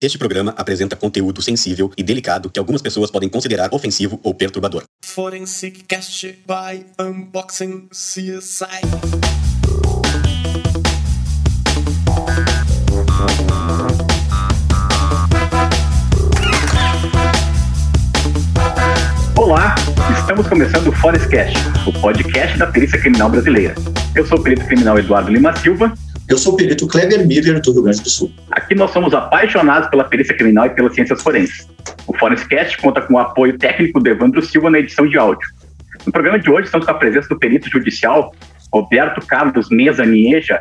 Este programa apresenta conteúdo sensível e delicado que algumas pessoas podem considerar ofensivo ou perturbador. Forensic Cast by Unboxing CSI. Olá, estamos começando o Forestcast, o podcast da perícia criminal brasileira. Eu sou o perito criminal Eduardo Lima Silva. Eu sou o perito Kleber Miller, do Rio Grande do Sul. Aqui nós somos apaixonados pela perícia criminal e pelas ciências forenses. O Forestcast conta com o apoio técnico do Evandro Silva na edição de áudio. No programa de hoje estamos com a presença do perito judicial Roberto Carlos Mesa Nieja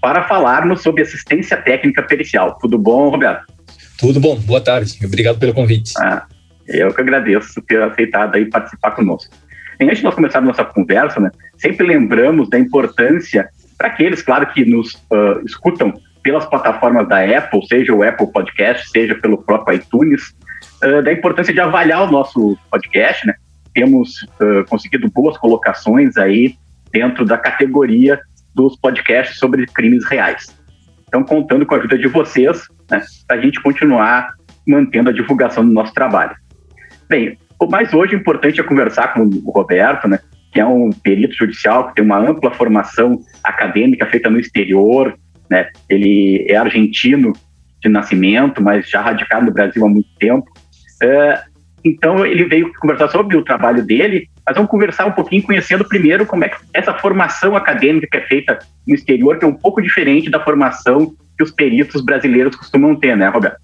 para falarmos sobre assistência técnica pericial. Tudo bom, Roberto? Tudo bom, boa tarde. Obrigado pelo convite. Ah, eu que agradeço por ter aceitado aí participar conosco. E antes de nós começarmos nossa conversa, né, sempre lembramos da importância para aqueles, claro, que nos uh, escutam pelas plataformas da Apple, seja o Apple Podcast, seja pelo próprio iTunes, uh, da importância de avaliar o nosso podcast, né? Temos uh, conseguido boas colocações aí dentro da categoria dos podcasts sobre crimes reais. Então, contando com a ajuda de vocês, né, para a gente continuar mantendo a divulgação do nosso trabalho. Bem, o mais hoje importante é conversar com o Roberto, né, que é um perito judicial que tem uma ampla formação acadêmica feita no exterior, né? Ele é argentino de nascimento, mas já radicado no Brasil há muito tempo. Uh, então ele veio conversar sobre o trabalho dele, mas vamos conversar um pouquinho conhecendo primeiro como é que essa formação acadêmica que é feita no exterior, que é um pouco diferente da formação que os peritos brasileiros costumam ter, né, Roberto?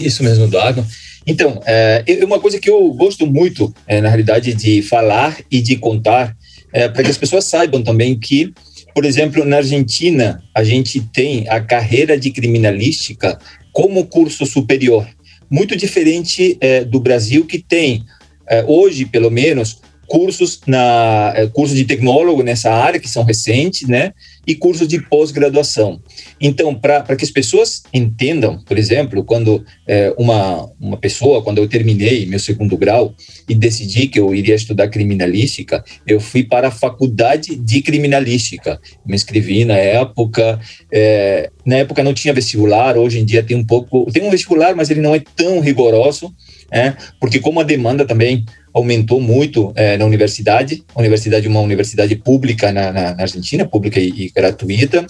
Isso mesmo, Eduardo. Então, é, uma coisa que eu gosto muito, é, na realidade, de falar e de contar, é, para que as pessoas saibam também que, por exemplo, na Argentina, a gente tem a carreira de criminalística como curso superior, muito diferente é, do Brasil, que tem, é, hoje, pelo menos, cursos na é, cursos de tecnólogo nessa área que são recentes, né? E cursos de pós-graduação. Então, para que as pessoas entendam, por exemplo, quando é, uma, uma pessoa, quando eu terminei meu segundo grau e decidi que eu iria estudar criminalística, eu fui para a faculdade de criminalística. Me inscrevi na época, é, na época não tinha vestibular, hoje em dia tem um pouco, tem um vestibular, mas ele não é tão rigoroso, é, porque como a demanda também aumentou muito é, na universidade, a universidade é uma universidade pública na, na, na Argentina, pública e, e gratuita,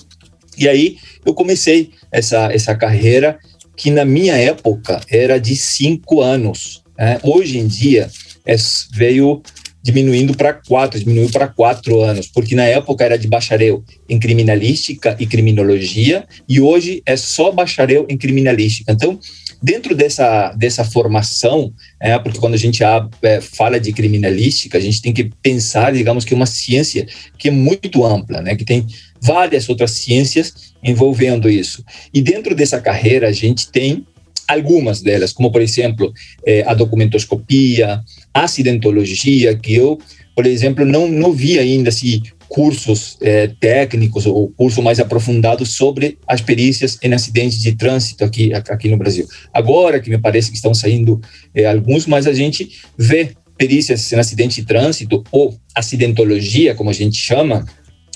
e aí eu comecei essa, essa carreira que na minha época era de cinco anos. Né? Hoje em dia é, veio diminuindo para quatro, diminuiu para quatro anos, porque na época era de bacharel em criminalística e criminologia, e hoje é só bacharel em criminalística. Então, dentro dessa, dessa formação, é, porque quando a gente é, fala de criminalística, a gente tem que pensar, digamos, que é uma ciência que é muito ampla, né, que tem várias outras ciências envolvendo isso. E dentro dessa carreira, a gente tem algumas delas, como, por exemplo, é, a documentoscopia, acidentologia, que eu, por exemplo, não, não vi ainda se cursos é, técnicos ou curso mais aprofundado sobre as perícias em acidentes de trânsito aqui, aqui no Brasil. Agora que me parece que estão saindo é, alguns, mas a gente vê perícias em acidente de trânsito ou acidentologia, como a gente chama,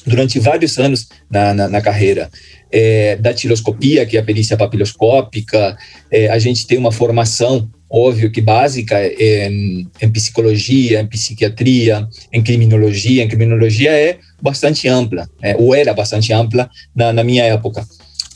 durante vários anos na, na, na carreira. É, da tiroscopia, que é a perícia papiloscópica, é, a gente tem uma formação, óbvio que básica, em, em, psicologia, em psiquiatria, em criminologia. Em criminologia é bastante ampla, é, ou era bastante ampla na, na minha época.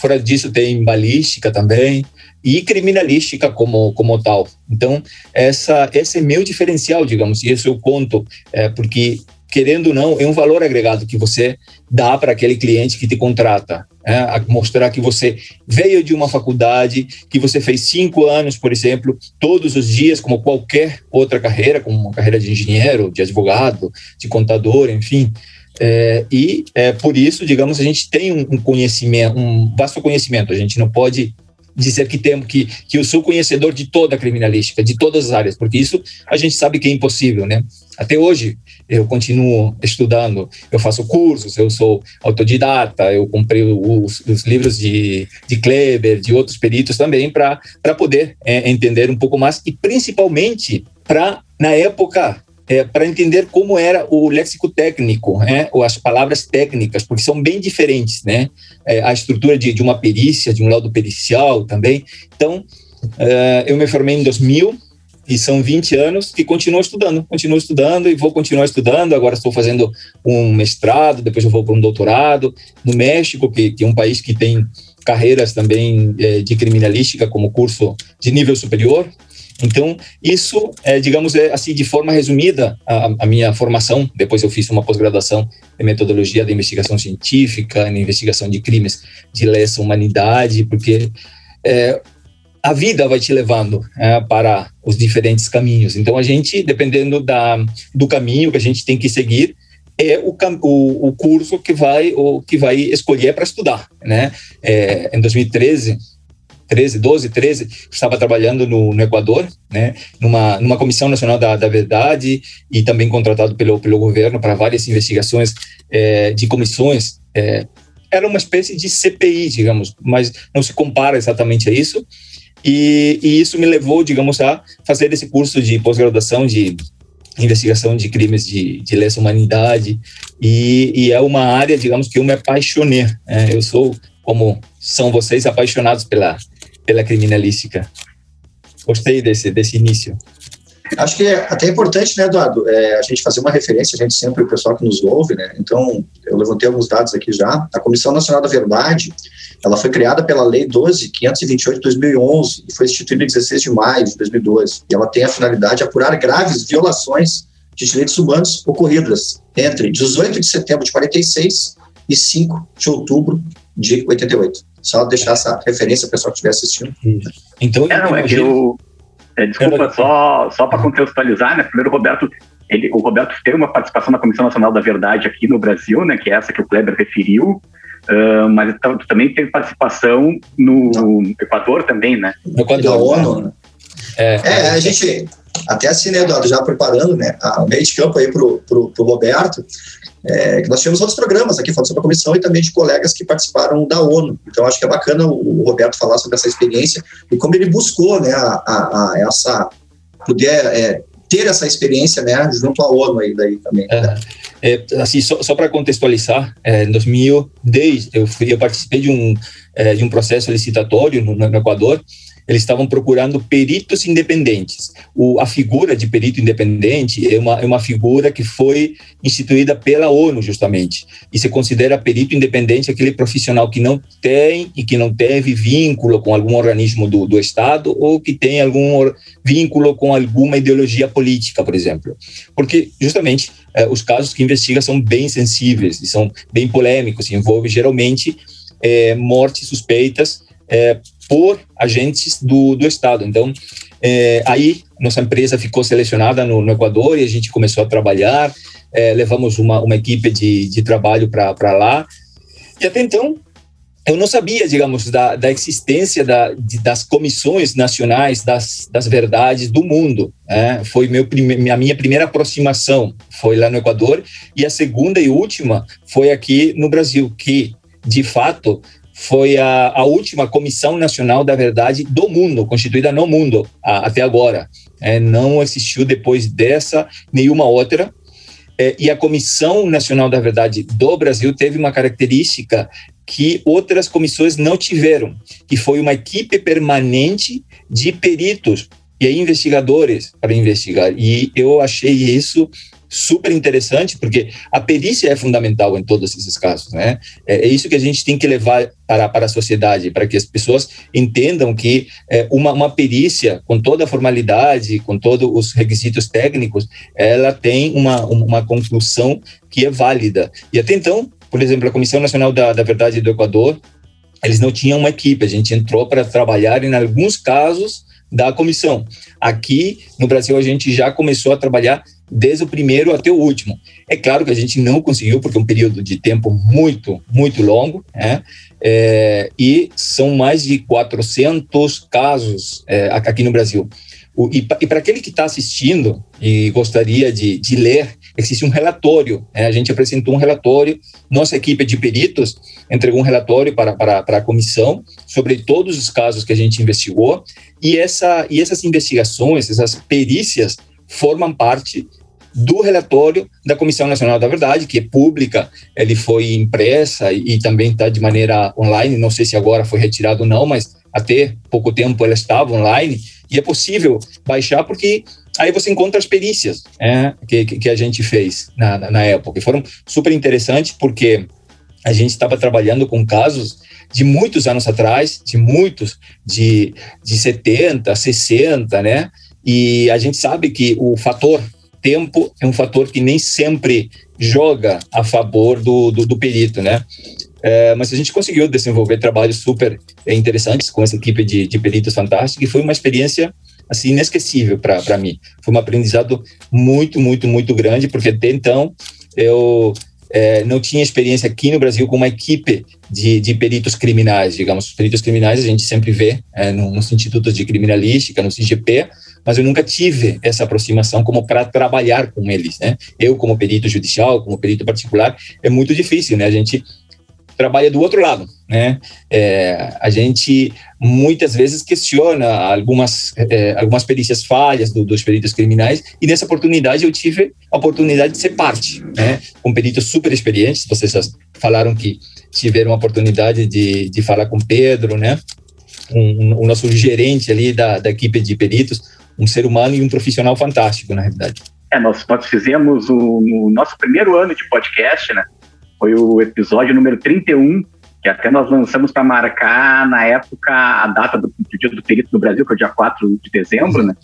Fora disso, tem balística também, e criminalística como, como tal. Então, essa, esse é meu diferencial, digamos, e isso eu conto, é, porque querendo ou não, é um valor agregado que você dá para aquele cliente que te contrata. É, mostrar que você veio de uma faculdade, que você fez cinco anos, por exemplo, todos os dias, como qualquer outra carreira, como uma carreira de engenheiro, de advogado, de contador, enfim. É, e é, por isso, digamos, a gente tem um conhecimento, um vasto conhecimento. A gente não pode dizer que temos que, que eu sou conhecedor de toda a criminalística, de todas as áreas, porque isso a gente sabe que é impossível, né? Até hoje eu continuo estudando, eu faço cursos, eu sou autodidata, eu comprei os, os livros de, de Kleber, de outros peritos também, para poder é, entender um pouco mais e principalmente para, na época, é, para entender como era o léxico técnico, né, ou as palavras técnicas, porque são bem diferentes, né? É, a estrutura de, de uma perícia, de um laudo pericial também. Então, uh, eu me formei em 2000 e são 20 anos que continuo estudando, continuo estudando e vou continuar estudando. Agora estou fazendo um mestrado, depois eu vou para um doutorado no México, que, que é um país que tem carreiras também é, de criminalística como curso de nível superior. Então, isso, é, digamos, é assim, de forma resumida, a, a minha formação. Depois eu fiz uma pós-graduação em metodologia de investigação científica, em investigação de crimes de lesa humanidade, porque é, a vida vai te levando é, para os diferentes caminhos. Então, a gente, dependendo da, do caminho que a gente tem que seguir, é o, o, o curso que vai, o, que vai escolher para estudar. Né? É, em 2013, 13, 12, 13, estava trabalhando no, no, Equador, né, numa, numa Comissão Nacional da, da Verdade e também contratado pelo, pelo governo para várias investigações é, de comissões. É, era uma espécie de CPI, digamos, mas não se compara exatamente a isso. E, e isso me levou, digamos, a fazer esse curso de pós-graduação de investigação de crimes de, de lesa humanidade e, e, é uma área, digamos, que eu me apaixonei. Né? Eu sou, como são vocês, apaixonados pela, pela criminalística. Gostei desse, desse início. Acho que é até importante, né, Eduardo, é, a gente fazer uma referência, a gente sempre, o pessoal que nos ouve, né, então eu levantei alguns dados aqui já. A Comissão Nacional da Verdade, ela foi criada pela Lei 12.528 de 2011 e foi instituída em 16 de maio de 2012. E ela tem a finalidade de apurar graves violações de direitos humanos ocorridas entre 18 de setembro de 46 e 5 de outubro de 88. Só deixar essa referência para o pessoal que estiver assistindo. Então, é, não, é que eu, é, desculpa, só, só para contextualizar, né? Primeiro, o Roberto, ele, o Roberto teve uma participação na Comissão Nacional da Verdade aqui no Brasil, né? Que é essa que o Kleber referiu. Uh, mas também teve participação no Equador também, né? No Equador, da ONU. Né? É, é, a gente, até assim, né, Eduardo, já preparando né, a meio de campo aí para o Roberto, é, nós tivemos outros programas aqui falando sobre a comissão e também de colegas que participaram da ONU. Então, acho que é bacana o, o Roberto falar sobre essa experiência e como ele buscou né, a, a, a essa poder é, ter essa experiência né, junto à ONU aí daí também. Né? É, assim, só, só para contextualizar, é, em 2010 eu, fui, eu participei de um, é, de um processo licitatório no, no Equador eles estavam procurando peritos independentes. O, a figura de perito independente é uma, é uma figura que foi instituída pela ONU, justamente. E se considera perito independente aquele profissional que não tem e que não teve vínculo com algum organismo do, do Estado ou que tem algum vínculo com alguma ideologia política, por exemplo. Porque, justamente, eh, os casos que investiga são bem sensíveis e são bem polêmicos, envolvem geralmente eh, mortes suspeitas eh, por agentes do, do Estado. Então, é, aí nossa empresa ficou selecionada no, no, Equador e a gente começou a trabalhar, é, levamos uma, uma equipe de, de trabalho para lá. E até então, eu não sabia, digamos, da, da existência da, de, das comissões nacionais das, das verdades do mundo. Né? Foi meu prime, a minha primeira aproximação, foi lá no Equador, e a segunda e última foi aqui no Brasil, que, de fato, foi a, a, última Comissão Nacional da Verdade do mundo, constituída no mundo a, até agora. É, não existiu depois dessa nenhuma outra. É, e a Comissão Nacional da Verdade do Brasil teve uma característica que outras comissões não tiveram, que foi uma equipe permanente de peritos e investigadores para investigar. E eu achei isso super interessante, porque a perícia é fundamental em todos esses casos, né? É, é, isso que a gente tem que levar para, para a sociedade, para que as pessoas entendam que é, uma, uma perícia, com toda a formalidade, com todos os requisitos técnicos, ela tem uma, uma conclusão que é válida. E até então, por exemplo, a Comissão Nacional da, da Verdade do Equador, eles não tinham uma equipe, a gente entrou para trabalhar em alguns casos da comissão. Aqui no Brasil a gente já começou a trabalhar desde o primeiro até o último. É claro que a gente não conseguiu, porque é um período de tempo muito, muito longo, né? É, e são mais de 400 casos é, aqui no Brasil. O, e, para aquele que está assistindo e gostaria de, de, ler, existe um relatório. Né? A gente apresentou um relatório, nossa equipe de peritos entregou um relatório para, para, para a comissão sobre todos os casos que a gente investigou, e, essa, e essas investigações, essas perícias, formam parte do relatório da Comissão Nacional da Verdade, que é pública, ele foi impressa e, e também está de maneira online, não sei se agora foi retirado ou não, mas até pouco tempo ela estava online e é possível baixar porque aí você encontra as perícias é, que, que a gente fez na, na época. E foram super interessantes porque a gente estava trabalhando com casos de muitos anos atrás, de muitos, de, de 70, 60, né? E a gente sabe que o fator tempo é um fator que nem sempre joga a favor do, do, do perito, né? É, mas a gente conseguiu desenvolver trabalhos super interessantes com essa equipe de, de peritos fantástica e foi uma experiência assim inesquecível para mim. Foi um aprendizado muito, muito, muito grande, porque até então eu é, não tinha experiência aqui no Brasil com uma equipe de, de peritos criminais, digamos. Peritos criminais a gente sempre vê é, nos institutos de criminalística, no CGP, mas eu nunca tive essa aproximação como para trabalhar com eles, né? Eu como perito judicial, como perito particular, é muito difícil, né? A gente trabalha do outro lado, né? É, a gente muitas vezes questiona algumas é, algumas perícias falhas do, dos peritos criminais e nessa oportunidade eu tive a oportunidade de ser parte, né? Com peritos super experientes, vocês falaram que tiveram a oportunidade de, de falar com Pedro, né? Um, um, o nosso gerente ali da, da equipe de peritos, um ser humano e um profissional fantástico, na realidade. É, nós, nós fizemos o, no nosso primeiro ano de podcast, né? Foi o episódio número 31, que até nós lançamos para marcar, na época, a data do, do, dia do perito no Brasil, que é o dia 4 de dezembro, né?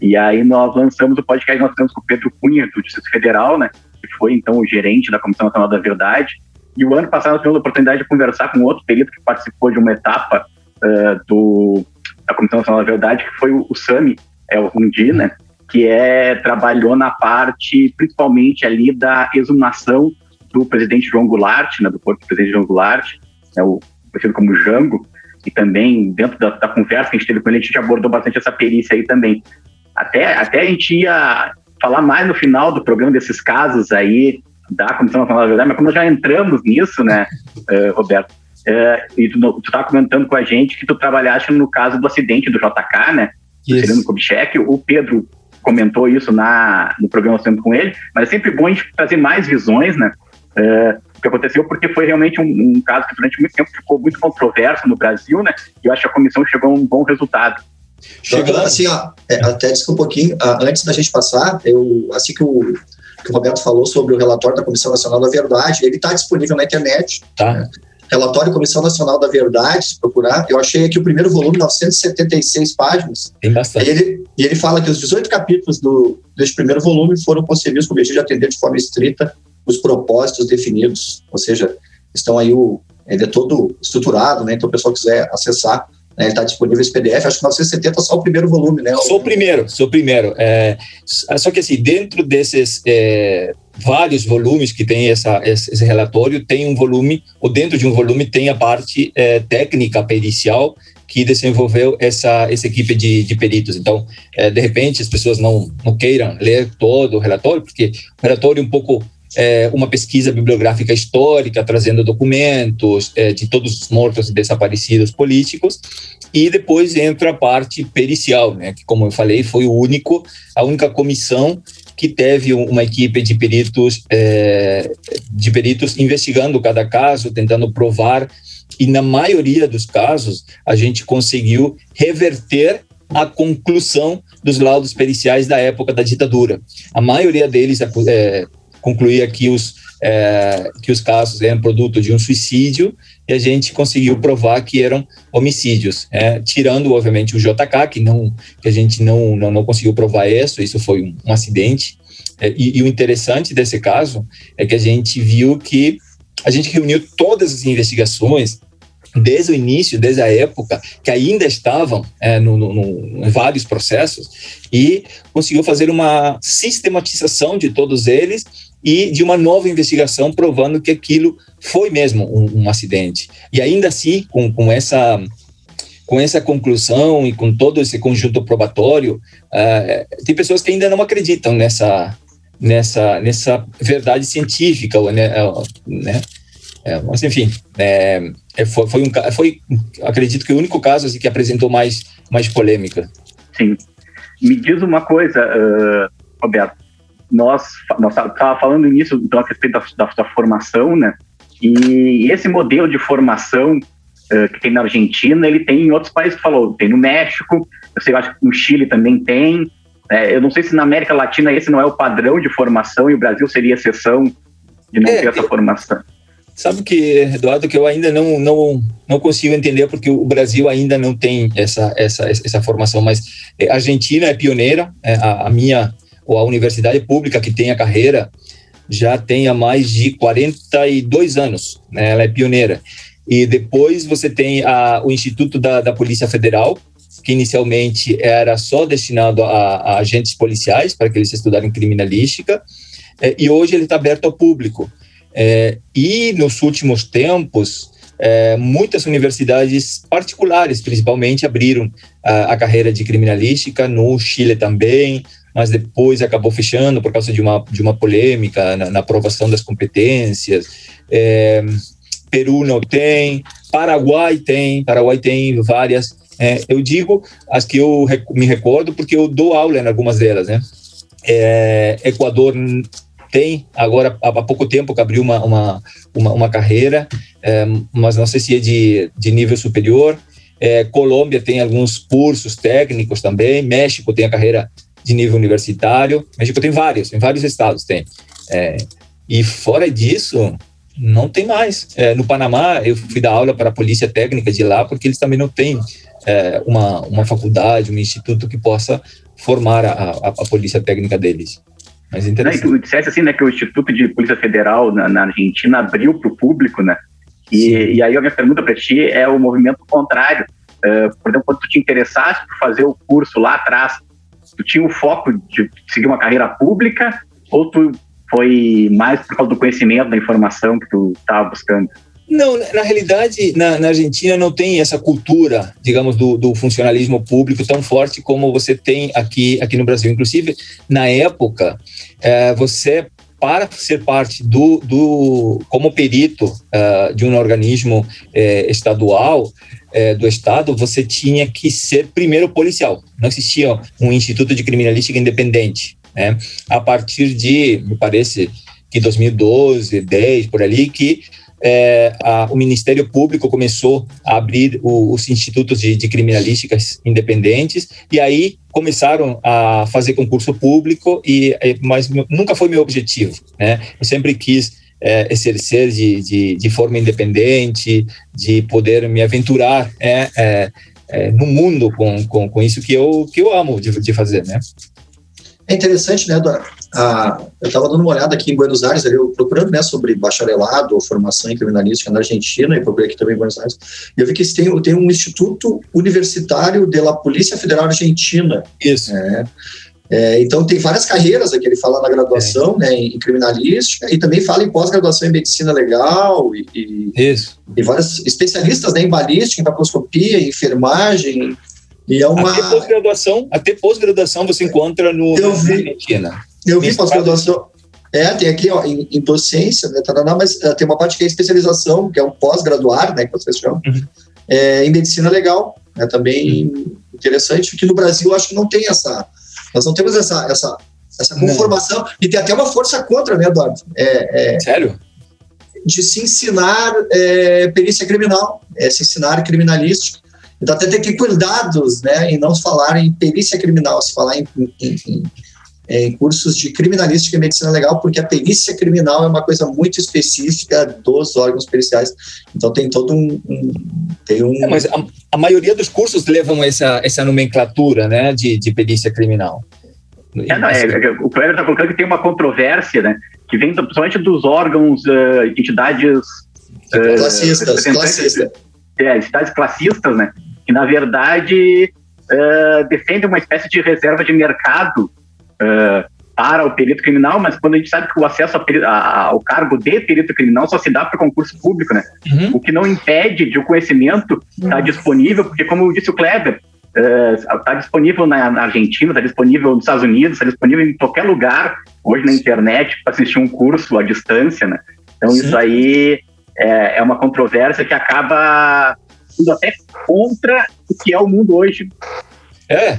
E aí nós lançamos o podcast, nós temos com o Pedro Cunha, do Distrito Federal, né? Que foi, então, o gerente da Comissão Nacional da Verdade. E o ano passado nós tivemos a oportunidade de conversar com outro perito que participou de uma etapa uh, do, da Comissão Nacional da Verdade, que foi o, o Sami, é o Rundi, né? Que é, trabalhou na parte, principalmente ali da exumação do presidente João Goulart, né, do corpo do presidente João Goulart, né, o conhecido como Jango, e também dentro da, da, conversa que a gente teve com ele, a gente abordou bastante essa perícia aí também. Até, até a gente ia falar mais no final do programa desses casos aí da Comissão Nacional da Verdade, mas como nós já entramos nisso, né, uh, Roberto, uh, e tu, tu tá comentando com a gente que tu trabalhaste no caso do acidente do JK, né, Celino Kubitschek, o Pedro comentou isso na, no programa Sendo com ele, mas é sempre bom a gente trazer mais visões, né? É, o que aconteceu, porque foi realmente um, um, caso que durante muito tempo ficou muito controverso no Brasil, né? E eu acho que a comissão chegou a um bom resultado. Chegando assim, ó, é, até desculpa um pouquinho, antes da gente passar, eu, assim que o, que o Roberto falou sobre o relatório da Comissão Nacional da Verdade, ele está disponível na internet. Tá. Né? Relatório Comissão Nacional da Verdade, se procurar, eu achei aqui o primeiro volume, 976 páginas. Tem bastante. E ele, e ele fala que os 18 capítulos do, deste primeiro volume foram concebidos com o objetivo de atender de forma estrita os propósitos definidos, ou seja, estão aí o ele é todo estruturado, né? Então, o pessoal quiser acessar, né, ele está disponível esse PDF. Acho que 970 é só o primeiro volume, né? Só o primeiro, só o primeiro. É, só que assim, dentro desses é, vários volumes que tem essa, esse relatório, tem um volume, ou dentro de um volume tem a parte é, técnica pericial que desenvolveu essa, essa equipe de, de peritos. Então, é, de repente, as pessoas não, não queiram ler todo o relatório, porque o relatório é um pouco é, uma pesquisa bibliográfica histórica, trazendo documentos é, de todos os mortos e desaparecidos políticos, e depois entra a parte pericial, né, que, como eu falei, foi o único, a única comissão que teve uma equipe de peritos, é, de peritos investigando cada caso, tentando provar, e na maioria dos casos a gente conseguiu reverter a conclusão dos laudos periciais da época da ditadura. A maioria deles é, concluía que os, é, que os casos eram produto de um suicídio e a gente conseguiu provar que eram homicídios, é, tirando, obviamente, o JK, que, não, que a gente não, não, não conseguiu provar isso, isso foi um, um acidente. É, e, e o interessante desse caso é que a gente viu que a gente reuniu todas as investigações desde o início, desde a época, que ainda estavam é, no, no, no, em vários processos, e conseguiu fazer uma sistematização de todos eles e de uma nova investigação provando que aquilo foi mesmo um, um acidente. E ainda assim, com, com essa com essa conclusão e com todo esse conjunto probatório, uh, tem pessoas que ainda não acreditam nessa nessa nessa verdade científica, né? né? É, mas enfim, é, é, foi, foi, um foi acredito que o único caso assim, que apresentou mais mais polêmica. Sim. Me diz uma coisa, uh, Roberto nós nós estava falando nisso então a respeito da, da, da, formação, né? E esse modelo de formação uh, que tem na Argentina, ele tem em outros países, falou, tem no México, eu sei, eu acho que no Chile também tem. É, eu não sei se na América Latina esse não é o padrão de formação e o Brasil seria exceção de não é, ter essa formação. Sabe que, Eduardo, que eu ainda não, não, não consigo entender porque o Brasil ainda não tem essa, essa, essa formação, mas a Argentina é pioneira, é, a, a minha, ou a universidade pública que tem a carreira, já tem há mais de 42 anos, né? ela é pioneira. E depois você tem a, o Instituto da, da Polícia Federal, que inicialmente era só destinado a, a agentes policiais, para que eles estudarem criminalística, é, e hoje ele está aberto ao público. É, e nos últimos tempos, é, muitas universidades particulares, principalmente, abriram a, a, carreira de criminalística, no Chile também, mas depois acabou fechando por causa de uma, de uma polêmica na, na aprovação das competências. É, Peru não tem, Paraguai tem, Paraguai tem várias. É, eu digo as que eu me recordo porque eu dou aula em algumas delas, né? É, Equador tem agora há pouco tempo que abriu uma, uma, uma, uma carreira, é, mas não sei se é de, de nível superior. É, Colômbia tem alguns cursos técnicos também. México tem a carreira de nível universitário. México tem vários, em vários estados tem. É, e fora disso, não tem mais. É, no Panamá, eu fui dar aula para a polícia técnica de lá, porque eles também não têm é, uma, uma faculdade, um instituto que possa formar a, a, a polícia técnica deles. Mas interessante. Não, tu disseste assim, né, que o Instituto de Polícia Federal na, na Argentina abriu para o público, né? E, e, aí a minha pergunta para ti é o movimento contrário. Uh, por exemplo, quando tu te interessaste por fazer o curso lá atrás, tu tinha o foco de seguir uma carreira pública ou tu foi mais por causa do conhecimento, da informação que tu estava buscando? Não, na realidade, na, na, Argentina não tem essa cultura, digamos, do, do, funcionalismo público tão forte como você tem aqui, aqui no Brasil. Inclusive, na época, é, você, para ser parte do, do como perito é, de um organismo é, estadual, é, do Estado, você tinha que ser primeiro policial. Não existia um instituto de criminalística independente. Né? A partir de, me parece, que 2012, 10, por ali, que é, a, o Ministério Público começou a abrir o, os institutos de, de criminalísticas independentes e aí começaram a fazer concurso público e mas nunca foi meu objetivo, né? Eu sempre quis é, exercer de, de, de, forma independente, de poder me aventurar é, é, é, no mundo com, com, com isso que eu que eu amo de, de fazer, né? É interessante, né, Eduardo? Ah, eu estava dando uma olhada aqui em Buenos Aires, ali, procurando né, sobre bacharelado formação em criminalística na Argentina, e procurei aqui também em Buenos Aires, e eu vi que tem, tem um Instituto Universitário de la Polícia Federal Argentina. Isso. É, é, então, tem várias carreiras aqui, ele fala na graduação, é. né, em criminalística, e também fala em pós-graduação em medicina legal, e, e, Isso. e vários especialistas né, em balística, em papiloscopia, em enfermagem, e é uma... Até pós-graduação, até pós-graduação você encontra no, eu vi, na Argentina. Eu vi pós-graduação. É, tem aqui ó, em, em docência, né, taraná, mas uh, tem uma parte que é especialização, que é um pós-graduar, né, que vocês chamam, uhum. é, em medicina legal, né, também uhum. interessante, que no Brasil acho que não tem essa, nós não temos essa, essa, essa conformação, não. e tem até uma força contra, né, Eduardo? É, é, Sério? De se ensinar é, perícia criminal, é, se ensinar criminalística, então até tem que ter cuidados, né, em não falar em perícia criminal, se falar em, em, em em cursos de criminalística e medicina legal, porque a perícia criminal é uma coisa muito específica dos órgãos periciais. Então tem todo um. um tem um... É, mas a, a, maioria dos cursos levam essa, essa nomenclatura né, de, de perícia criminal. É, não, é, é o Cleber está colocando que tem uma controvérsia, né? Que vem principalmente dos órgãos, uh, entidades. Uh, classistas, classistas. É, entidades classistas, né? Que na verdade uh, defendem uma espécie de reserva de mercado uh, para o perito criminal, mas quando a gente sabe que o acesso ao cargo de perito criminal só se dá para concurso público, né? Uhum. O que não impede de o conhecimento estar tá disponível, porque como disse o Kleber, está uh, disponível na, na Argentina, está disponível nos Estados Unidos, está disponível em qualquer lugar, hoje na internet, para assistir um curso à distância, né? Então Sim. isso aí é, é uma controvérsia que acaba indo até contra o que é o mundo hoje. É,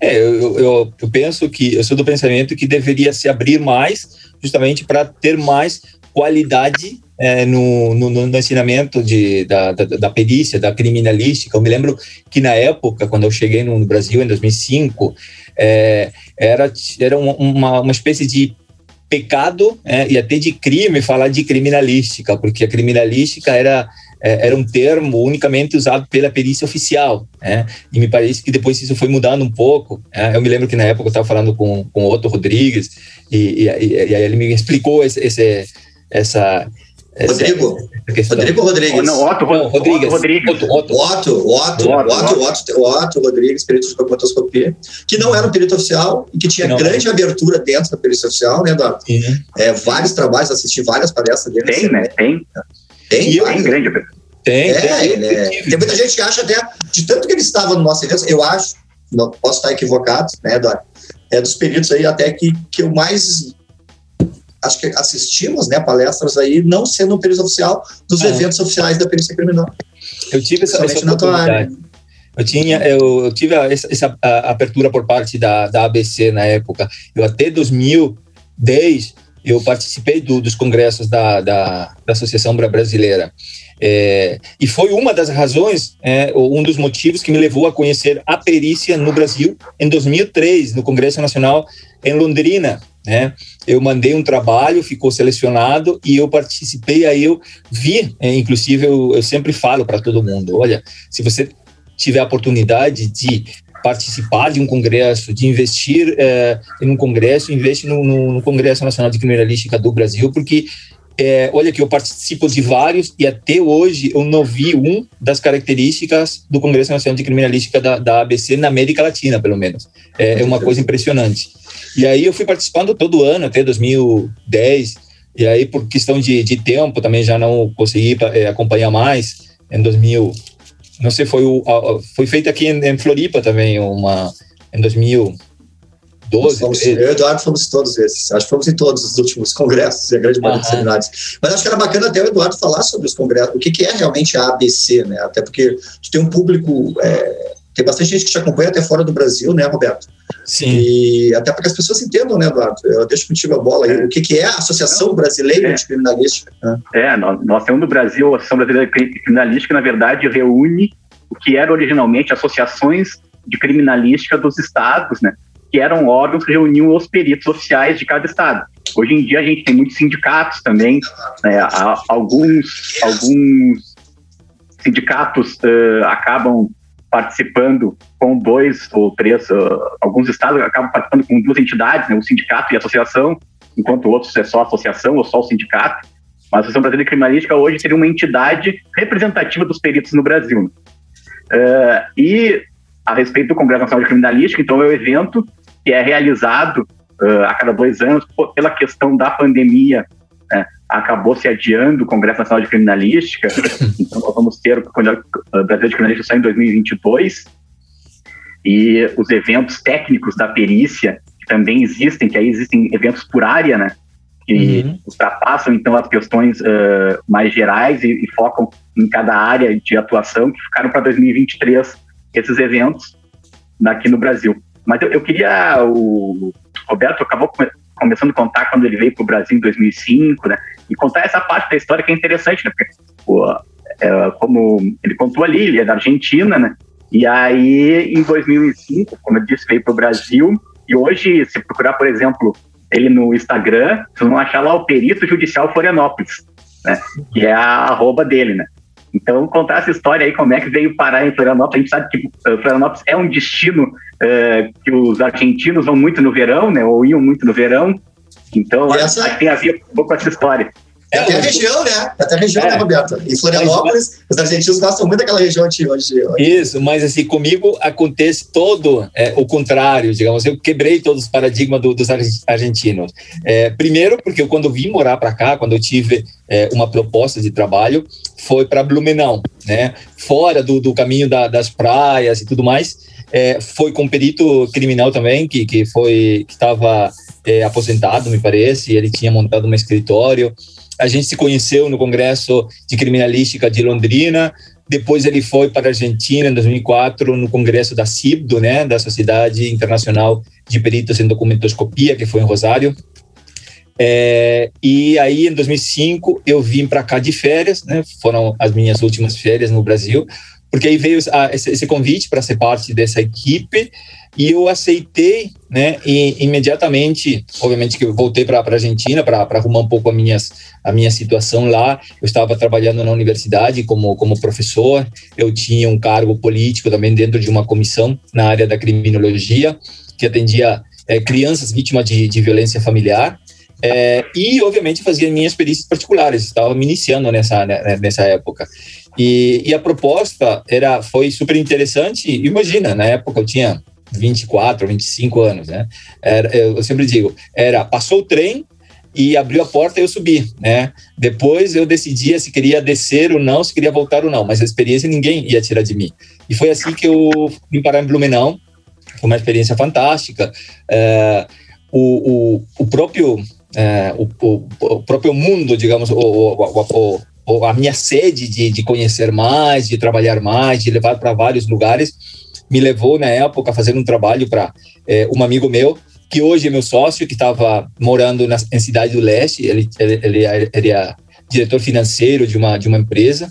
é, eu, eu, eu penso que, eu sou do pensamento que deveria se abrir mais, justamente para ter mais qualidade é, no, no, no, ensinamento de, da, da, da, perícia, da criminalística. Eu me lembro que na época, quando eu cheguei no, Brasil, em 2005, é, era, era uma, uma espécie de pecado é, e até de crime falar de criminalística, porque a criminalística era é, era um termo unicamente usado pela perícia oficial, né? E me parece que depois isso foi mudando um pouco. Né? Eu me lembro que na época eu estava falando com, com o Otto Rodrigues e, e, e, aí ele me explicou esse, esse essa Rodrigo. Rodrigo Rodrigues. Oh, não, Otto, não, Rodrigues. Otto, Rodrigues. Otto, Otto, Otto, Otto, Otto, Otto, Otto Rodrigues, perito de cromatoscopia, que não era um perito oficial e que tinha não, grande abertura dentro da perícia oficial, né, Eduardo? É, vários trabalhos, assisti várias palestras dele. Tem, né? Tem. Tem, tem grande. Tem, é, tem, é, tem muita gente que acha até, de tanto que ele estava no nosso evento, eu acho, não posso estar equivocado, né, Eduardo? É dos peritos aí até que, que eu mais acho que assistimos, né, palestras aí, não sendo um período oficial dos ah. eventos oficiais da perícia criminal. Eu tive essa, essa oportunidade. Eu tinha, eu, eu tive essa, essa abertura por parte da, da ABC na época. Eu até 2010 eu participei do, dos congressos da, da, da Associação Brasileira. É, e foi uma das razões, é, um dos motivos que me levou a conhecer a perícia no Brasil em 2003, no Congresso Nacional em Londrina. Né? Eu mandei um trabalho, ficou selecionado e eu participei. Aí eu vi, é, inclusive, eu, eu sempre falo para todo mundo: olha, se você tiver a oportunidade de participar de um congresso, de investir é, em um congresso, investe no, no, no, Congresso Nacional de Criminalística do Brasil, porque é, olha que eu participo de vários e até hoje eu não vi um das características do Congresso Nacional de Criminalística da, da ABC na América Latina, pelo menos. É, é uma coisa impressionante. E aí eu fui participando todo ano, até 2010, e aí por questão de, de tempo também já não consegui é, acompanhar mais. Em 2000, não sei, foi, o, foi feito aqui em, em Floripa também, uma, em 2000, 12, fomos, eu e o Eduardo fomos em todos esses. Acho que fomos em todos os últimos congressos e a grande maioria dos seminários. Mas acho que era bacana até o Eduardo falar sobre os congressos, o que, que é realmente a ABC, né? Até porque tu tem um público, é, tem bastante gente que te acompanha até fora do Brasil, né, Roberto? Sim. E até para que as pessoas entendam, né, Eduardo? Eu deixo contigo a bola aí. O que, que é a Associação Brasileira é. de Criminalística? É, nós, nós temos no Brasil a Associação Brasileira de Criminalística, na verdade, reúne o que era originalmente associações de criminalística dos estados, né? que eram órgãos que reuniam os peritos oficiais de cada estado. Hoje em dia a gente tem muitos sindicatos também, né, alguns, alguns sindicatos uh, acabam participando com dois ou três, uh, alguns estados acabam participando com duas entidades, né, o sindicato e a associação, enquanto outros é só a associação ou só o sindicato. Mas a Associação Brasileira de Criminalística hoje seria uma entidade representativa dos peritos no Brasil. Uh, e a respeito do Congresso Nacional de Criminalística, então é o evento que é realizado uh, a cada dois anos pela questão da pandemia. Acabou se adiando o Congresso Nacional de Criminalística, então nós vamos ter o Congresso Brasileiro de Criminalística só em 2022, e os eventos técnicos da perícia, que também existem, que aí existem eventos por área, né, que uhum. ultrapassam então as questões uh, mais gerais e, e, focam em cada área de atuação, que ficaram para 2023 esses eventos aqui no Brasil. Mas eu, eu queria. O Roberto acabou começando a contar quando ele veio para o Brasil em 2005, né? E contar essa parte da história que é interessante, né? Porque, o, é, como ele contou ali, ele é da Argentina, né? E aí, em 2005, como eu disse, veio para o Brasil. E hoje, se procurar, por exemplo, ele no Instagram, vocês vão achar lá o Perito Judicial Florianópolis, né? Que é a arroba dele, né? Então, contar essa história aí, como é que veio parar em Florianópolis. A gente sabe que uh, Florianópolis é um destino uh, que os argentinos vão muito no verão, né? Ou iam muito no verão. Então, essa... tem a ver um pouco com essa história. É até a região, né? É até a região, né, é. né, Roberto? Em Florianópolis, os argentinos gostam muito daquela região onde, onde, Isso, mas assim, comigo acontece todo é, o contrário, digamos. Eu quebrei todos os paradigmas do, dos argentinos. É, primeiro, porque eu, quando vim morar para cá, quando eu tive é, uma proposta de trabalho, foi para Blumenau, né? Fora do, do caminho da, das praias e tudo mais. É, foi com um perito criminal também, que, que foi que estava é, aposentado, me parece, ele tinha montado um escritório. A gente se conheceu no Congresso de Criminalística de Londrina, depois ele foi para a Argentina em 2004 no congresso da CIBDO, né, da Sociedade Internacional de Peritos em Documentoscopia, que foi em Rosário. É, e aí, em 2005, eu vim para cá de férias, né? Foram as minhas últimas férias no Brasil, porque aí veio a, esse, esse, convite para ser parte dessa equipe e eu aceitei, né? E imediatamente, obviamente que eu voltei para a Argentina para arrumar um pouco a, minhas, a minha situação lá. Eu estava trabalhando na universidade como, como professor, eu tinha um cargo político também dentro de uma comissão na área da criminologia, que atendia é, crianças vítimas de, de violência familiar. É, e, obviamente, fazia minhas perícias particulares, estava me iniciando nessa, né, nessa época. E, e, a proposta era, foi super interessante. Imagina, na época eu tinha 24, 25 anos, né? Era, eu sempre digo, era passou o trem e abriu a porta e eu subi, né? Depois eu decidia se queria descer ou não, se queria voltar ou não, mas a experiência ninguém ia tirar de mim. E foi assim que eu vim parar em Blumenau. Foi uma experiência fantástica. É, o, o, o próprio é, o, o, o, próprio mundo, digamos, o, a minha sede de, de conhecer mais, de trabalhar mais, de levar para vários lugares, me levou na época a fazer um trabalho para é, um amigo meu que hoje é meu sócio, que estava morando na em Cidade do Leste, ele, ele, ele, ele é diretor financeiro de uma, de uma empresa,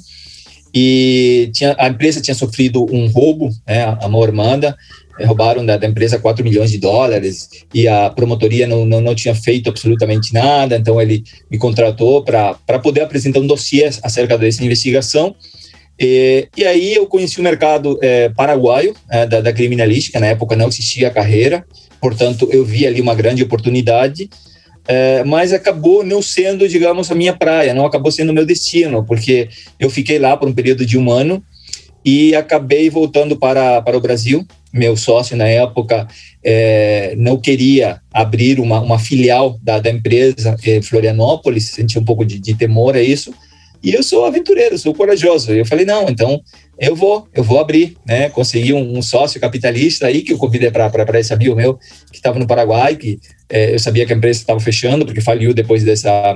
e tinha, a empresa tinha sofrido um roubo, né, a Mormanda, roubaram da, da, empresa 4 milhões de dólares e a promotoria não, não, não tinha feito absolutamente nada, então ele me contratou para poder apresentar um dossiê acerca dessa investigação. E, e aí eu conheci o mercado é, paraguaio é, da, da, criminalística, na época não existia carreira, portanto eu vi ali uma grande oportunidade, é, mas acabou não sendo, digamos, a minha praia, não acabou sendo o meu destino, porque eu fiquei lá por um período de um ano e acabei voltando para, para o Brasil, meu sócio na época é, não queria abrir uma, uma filial da, da empresa em Florianópolis, sentia um pouco de, de, temor a isso. E eu sou aventureiro, sou corajoso. Eu falei, não, então eu vou, eu vou abrir, né? Consegui um, um sócio capitalista aí que eu convidei para esse amigo meu que estava no Paraguai, que é, eu sabia que a empresa estava fechando porque faliu depois dessa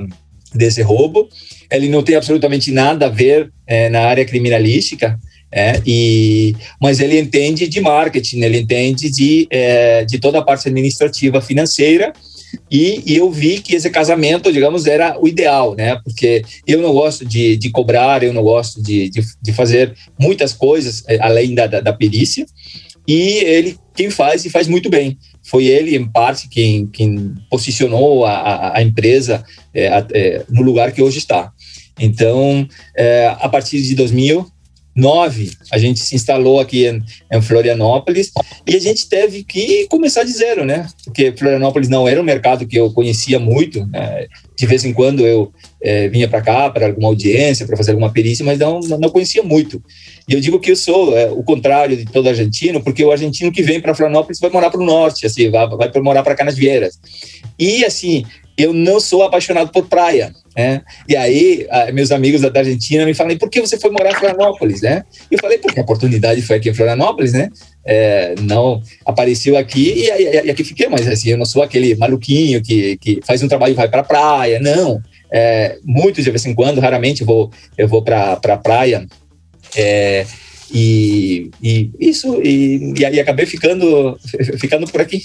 desse roubo. Ele não tem absolutamente nada a ver é, na área criminalística, é, e, mas ele entende de marketing, ele entende de, é, de toda a parte administrativa financeira, e, e, eu vi que esse casamento, digamos, era o ideal, né? Porque eu não gosto de, de cobrar, eu não gosto de, de, de fazer muitas coisas é, além da, da, da, perícia, e ele quem faz e faz muito bem. Foi ele, em parte, quem, quem posicionou a, a, empresa é, é, no lugar que hoje está. Então, é, a partir de 2000, 2009, a gente se instalou aqui em, em, Florianópolis e a gente teve que começar de zero, né? Porque Florianópolis não era um mercado que eu conhecia muito. Né? De vez em quando eu é, vinha para cá para alguma audiência, para fazer alguma perícia, mas não, não conhecia muito. E eu digo que eu sou é, o contrário de todo argentino, porque o argentino que vem para Florianópolis vai morar para o norte, assim, vai, vai morar para Canasvieiras. E, assim, eu não sou apaixonado por praia. Né? E aí, meus amigos da Argentina me falam, por que você foi morar em Florianópolis, né? E eu falei, porque a oportunidade foi aqui em Florianópolis, né? É, não apareceu aqui e, e, e, aqui fiquei, mas assim, eu não sou aquele maluquinho que, que faz um trabalho e vai para praia, não. É, muito de vez em quando, raramente vou, eu vou para pra praia. É, e, e isso, e, e aí acabei ficando, ficando por aqui.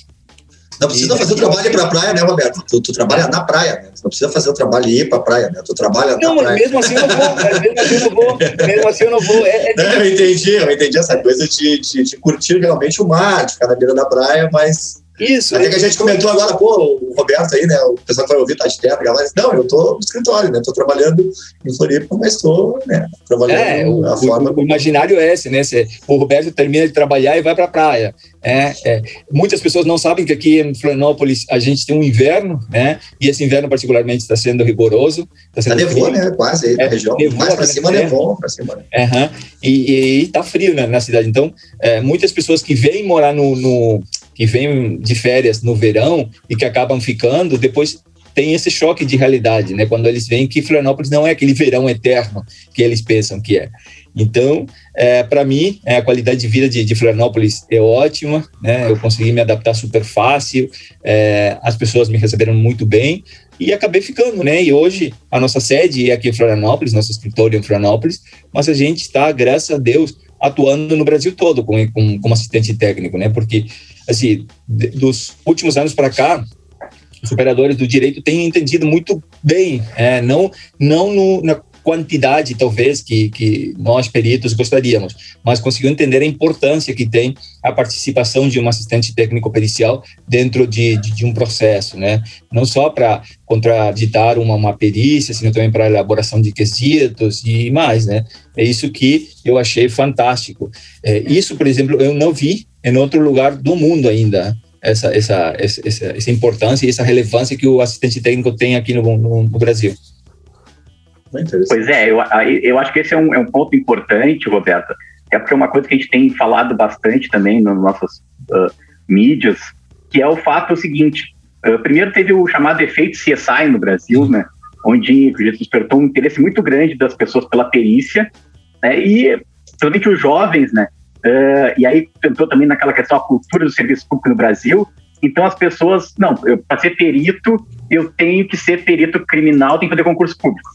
Não precisa fazer o trabalho para a praia, né, Roberto? Tu, tu, trabalha na praia, né? não precisa fazer o trabalho e ir para a praia, né? Tu trabalha não, na praia. Não, mesmo assim eu não vou, mesmo assim eu não vou, mesmo assim eu não vou. É, é não, eu entendi, eu entendi essa coisa de, de, de curtir realmente o mar, de ficar na beira da praia, mas isso. Até que a gente comentou agora, pô, o Roberto aí, né? O pessoal que vai ouvir tá de terra, mas não, eu tô no escritório, né? Tô trabalhando em Floripa, mas tô, né? Trabalhando é, o, a forma. O, o imaginário é esse, né? o Roberto termina de trabalhar e vai pra praia. É, é, muitas pessoas não sabem que aqui em Florianópolis a gente tem um inverno, né? E esse inverno particularmente está sendo rigoroso. Está sendo tá nevou, né? Quase aí na é, região. Mais para cima nevou, para cima. Uhum. E, está frio né, na cidade. Então, é, muitas pessoas que vêm morar no, no que vêm de férias no verão e que acabam ficando, depois tem esse choque de realidade, né? Quando eles veem que Florianópolis não é aquele verão eterno que eles pensam que é. Então, é, para mim, é, a qualidade de vida de, de, Florianópolis é ótima, né? Eu consegui me adaptar super fácil, é, as pessoas me receberam muito bem e acabei ficando, né? E hoje a nossa sede é aqui em Florianópolis, nosso escritório é em Florianópolis, mas a gente está, graças a Deus, atuando no Brasil todo com, com, como assistente técnico, né? Porque, assim, dos últimos anos para cá, os operadores do direito têm entendido muito bem, é, não, não no, na quantidade, talvez, que, que nós peritos gostaríamos, mas conseguiu entender a importância que tem a participação de um assistente técnico-pericial dentro de, de, de, um processo, né? Não só para contraditar uma, uma perícia, sino também para elaboração de quesitos e mais, né? É isso que eu achei fantástico. É, isso, por exemplo, eu não vi em outro lugar do mundo ainda, essa, essa, essa, essa importância e essa relevância que o assistente técnico tem aqui no, no, no Brasil. Pois é, eu, eu acho que esse é um, é um ponto importante, Roberta, é porque é uma coisa que a gente tem falado bastante também nas nossas uh, mídias, que é o fato seguinte, uh, primeiro teve o chamado efeito CSI no Brasil, né, onde despertou um interesse muito grande das pessoas pela perícia, né, e principalmente os jovens, né, uh, e aí tentou também naquela questão a cultura do serviço público no Brasil, então as pessoas, não, para ser perito, eu tenho que ser perito criminal, tenho que fazer concurso público.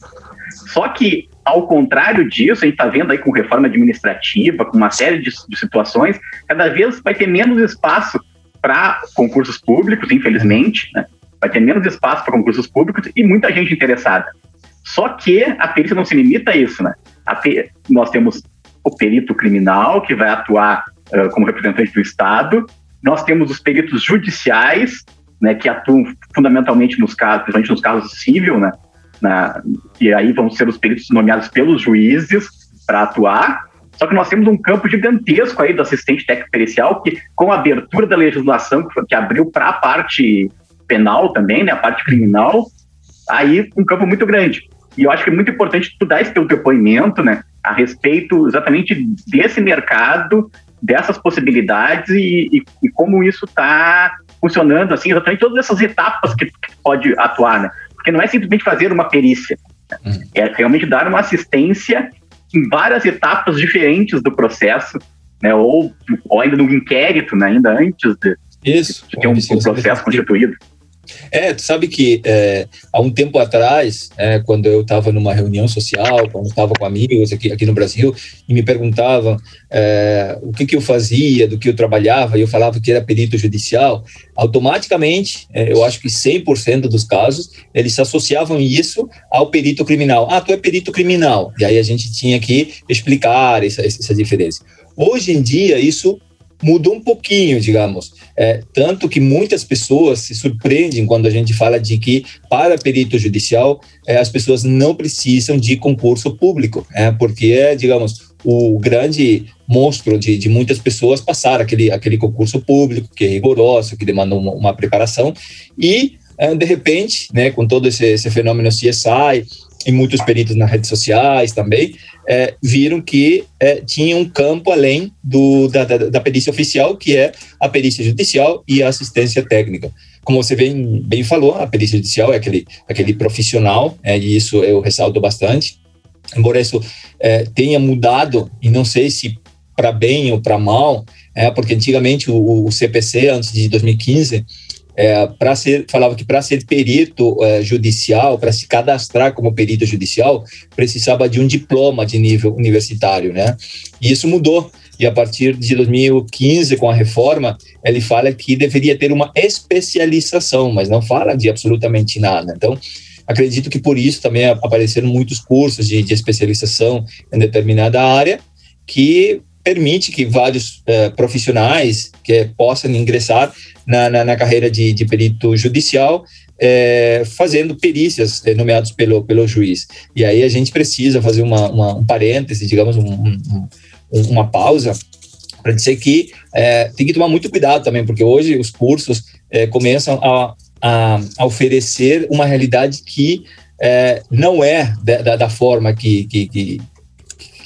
Só que, ao contrário disso, a gente está vendo aí com reforma administrativa, com uma série de, de situações, cada vez vai ter menos espaço para concursos públicos, infelizmente, né? vai ter menos espaço para concursos públicos e muita gente interessada. Só que a perícia não se limita a isso, né? A nós temos o perito criminal, que vai atuar uh, como representante do Estado, nós temos os peritos judiciais, né, que atuam fundamentalmente nos casos, principalmente nos casos civil, né, na, e aí vão ser os peritos nomeados pelos juízes para atuar. Só que nós temos um campo gigantesco aí do assistente técnico pericial que, com a abertura da legislação que, que abriu para a parte penal também, né, a parte criminal, aí um campo muito grande. E eu acho que é muito importante tu dar esse teu depoimento, né, a respeito exatamente desse mercado, dessas possibilidades e, e, e como isso está funcionando, assim, exatamente todas essas etapas que, que pode atuar, né? Porque não é simplesmente fazer uma perícia, uhum. é realmente dar uma assistência em várias etapas diferentes do processo, né? Ou, ou ainda no inquérito, né? Ainda antes de, Isso, de ter um, um processo constituído. É, tu sabe que é, há um tempo atrás, é, quando eu estava numa reunião social, quando estava com amigos aqui, aqui no Brasil, e me perguntavam é, o que, que eu fazia, do que eu trabalhava, e eu falava que era perito judicial, automaticamente, é, eu acho que 100% dos casos, eles associavam isso ao perito criminal. Ah, tu é perito criminal. E aí a gente tinha que explicar essa, essa diferença. Hoje em dia, isso mudou um pouquinho, digamos. É, tanto que muitas pessoas se surpreendem quando a gente fala de que, para perito judicial, é, as pessoas não precisam de concurso público, é, porque é, digamos, o grande monstro de, de muitas pessoas passar aquele, aquele concurso público, que é rigoroso, que demanda uma, uma preparação, e, é, de repente, né, com todo esse, esse fenômeno CSI, e muitos peritos nas redes sociais também, é, viram que é, tinha um campo além do, da, da, da, perícia oficial, que é a perícia judicial e a assistência técnica. Como você bem, bem falou, a perícia judicial é aquele, aquele profissional, é, e isso eu ressalto bastante, embora isso é, tenha mudado, e não sei se para bem ou para mal, é, porque antigamente o, o CPC, antes de 2015, é, para ser falava que para ser perito é, judicial, para se cadastrar como perito judicial, precisava de um diploma de nível universitário, né? E isso mudou. E a partir de 2015, com a reforma, ele fala que deveria ter uma especialização, mas não fala de absolutamente nada. Então, acredito que por isso também apareceram muitos cursos de, de especialização em determinada área que permite que vários uh, profissionais que possam ingressar na, na, na carreira de, de, perito judicial, é, fazendo perícias é, nomeados pelo, pelo juiz. E aí a gente precisa fazer uma, uma um parêntese, digamos, um, um, uma pausa, para dizer que é, tem que tomar muito cuidado também, porque hoje os cursos começam a, a, a, oferecer uma realidade que não é da, da forma que, que, que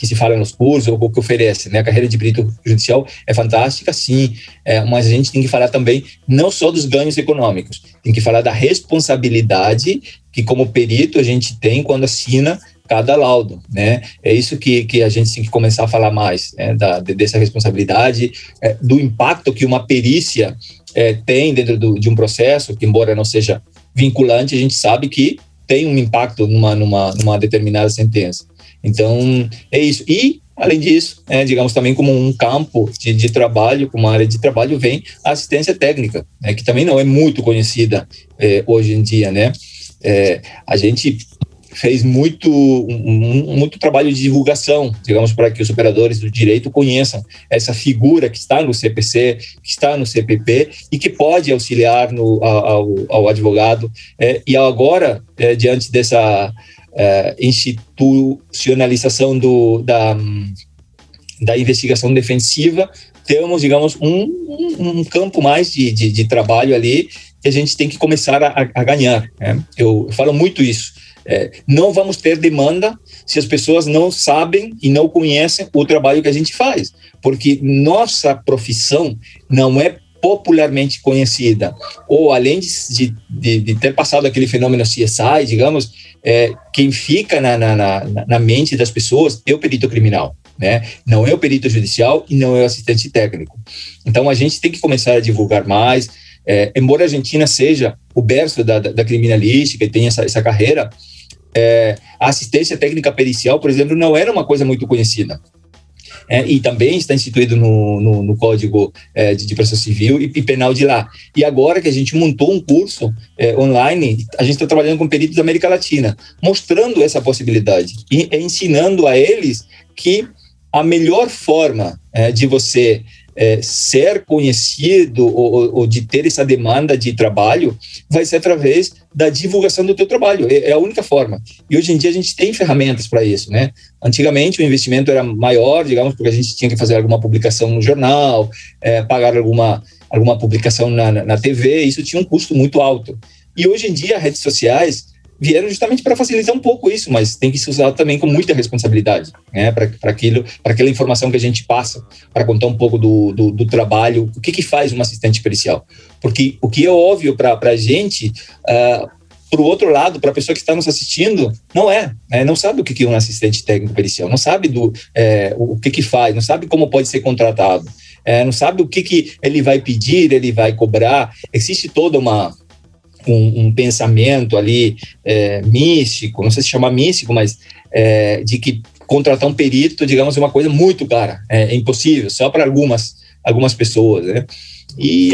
que se fala nos cursos ou que oferece. Né? A carreira de perito judicial é fantástica, sim, é, mas a gente tem que falar também não só dos ganhos econômicos, tem que falar da responsabilidade que, como perito, a gente tem quando assina cada laudo, né? É isso que, que a gente tem que começar a falar mais, né? da, dessa responsabilidade, é, do impacto que uma perícia é, tem dentro do, de um processo, que embora não seja vinculante, a gente sabe que tem um impacto numa, numa, numa determinada sentença. Então, é isso. E Além disso, é, digamos também como um campo de, de, trabalho, como uma área de trabalho, vem a assistência técnica, né, que também não é muito conhecida é, hoje em dia, né? É, a gente fez muito, um, muito trabalho de divulgação, digamos, para que os operadores do direito conheçam essa figura que está no CPC, que está no CPP e que pode auxiliar no, ao, ao advogado. É, e agora, é, diante dessa é, institucionalização do, da, da investigação defensiva, temos, digamos, um, um, um campo mais de, de, de, trabalho ali que a gente tem que começar a, a ganhar. Né? Eu falo muito isso. É, não vamos ter demanda se as pessoas não sabem e não conhecem o trabalho que a gente faz, porque nossa profissão não é popularmente conhecida, ou além de, de, de ter passado aquele fenômeno CSI, digamos, é, quem fica na, na, na, na mente das pessoas é o perito criminal. Né? Não é o perito judicial e não é o assistente técnico. Então a gente tem que começar a divulgar mais. É, embora a Argentina seja o berço da, da, da criminalística e tenha essa, essa carreira, é, a assistência técnica pericial, por exemplo, não era uma coisa muito conhecida. É, e também está instituído no, no, no Código é, de, de, Processo Civil e, e, Penal de lá. E agora que a gente montou um curso é, online, a gente está trabalhando com peritos da América Latina, mostrando essa possibilidade e ensinando a eles que a melhor forma é, de você é, ser conhecido ou, ou, de ter essa demanda de trabalho vai ser através da divulgação do teu trabalho. É, é a única forma. E hoje em dia a gente tem ferramentas para isso, né? Antigamente o investimento era maior, digamos, porque a gente tinha que fazer alguma publicação no jornal, é, pagar alguma alguma publicação na, na TV. Isso tinha um custo muito alto. E hoje em dia redes sociais vieram justamente para facilitar um pouco isso, mas tem que se usar também com muita responsabilidade, né, para aquilo, para aquela informação que a gente passa, para contar um pouco do, do, do, trabalho, o que que faz um assistente pericial, porque o que é óbvio para a gente, uh, ah, para o outro lado, para a pessoa que está nos assistindo, não é, né, não sabe o que que é um assistente técnico pericial, não sabe do é, o que que faz, não sabe como pode ser contratado, é, não sabe o que que ele vai pedir, ele vai cobrar, existe toda uma um, um pensamento ali é, místico, não sei se chama místico, mas é, de que contratar um perito, digamos, é uma coisa muito cara, é, é impossível, só para algumas, algumas pessoas, né? E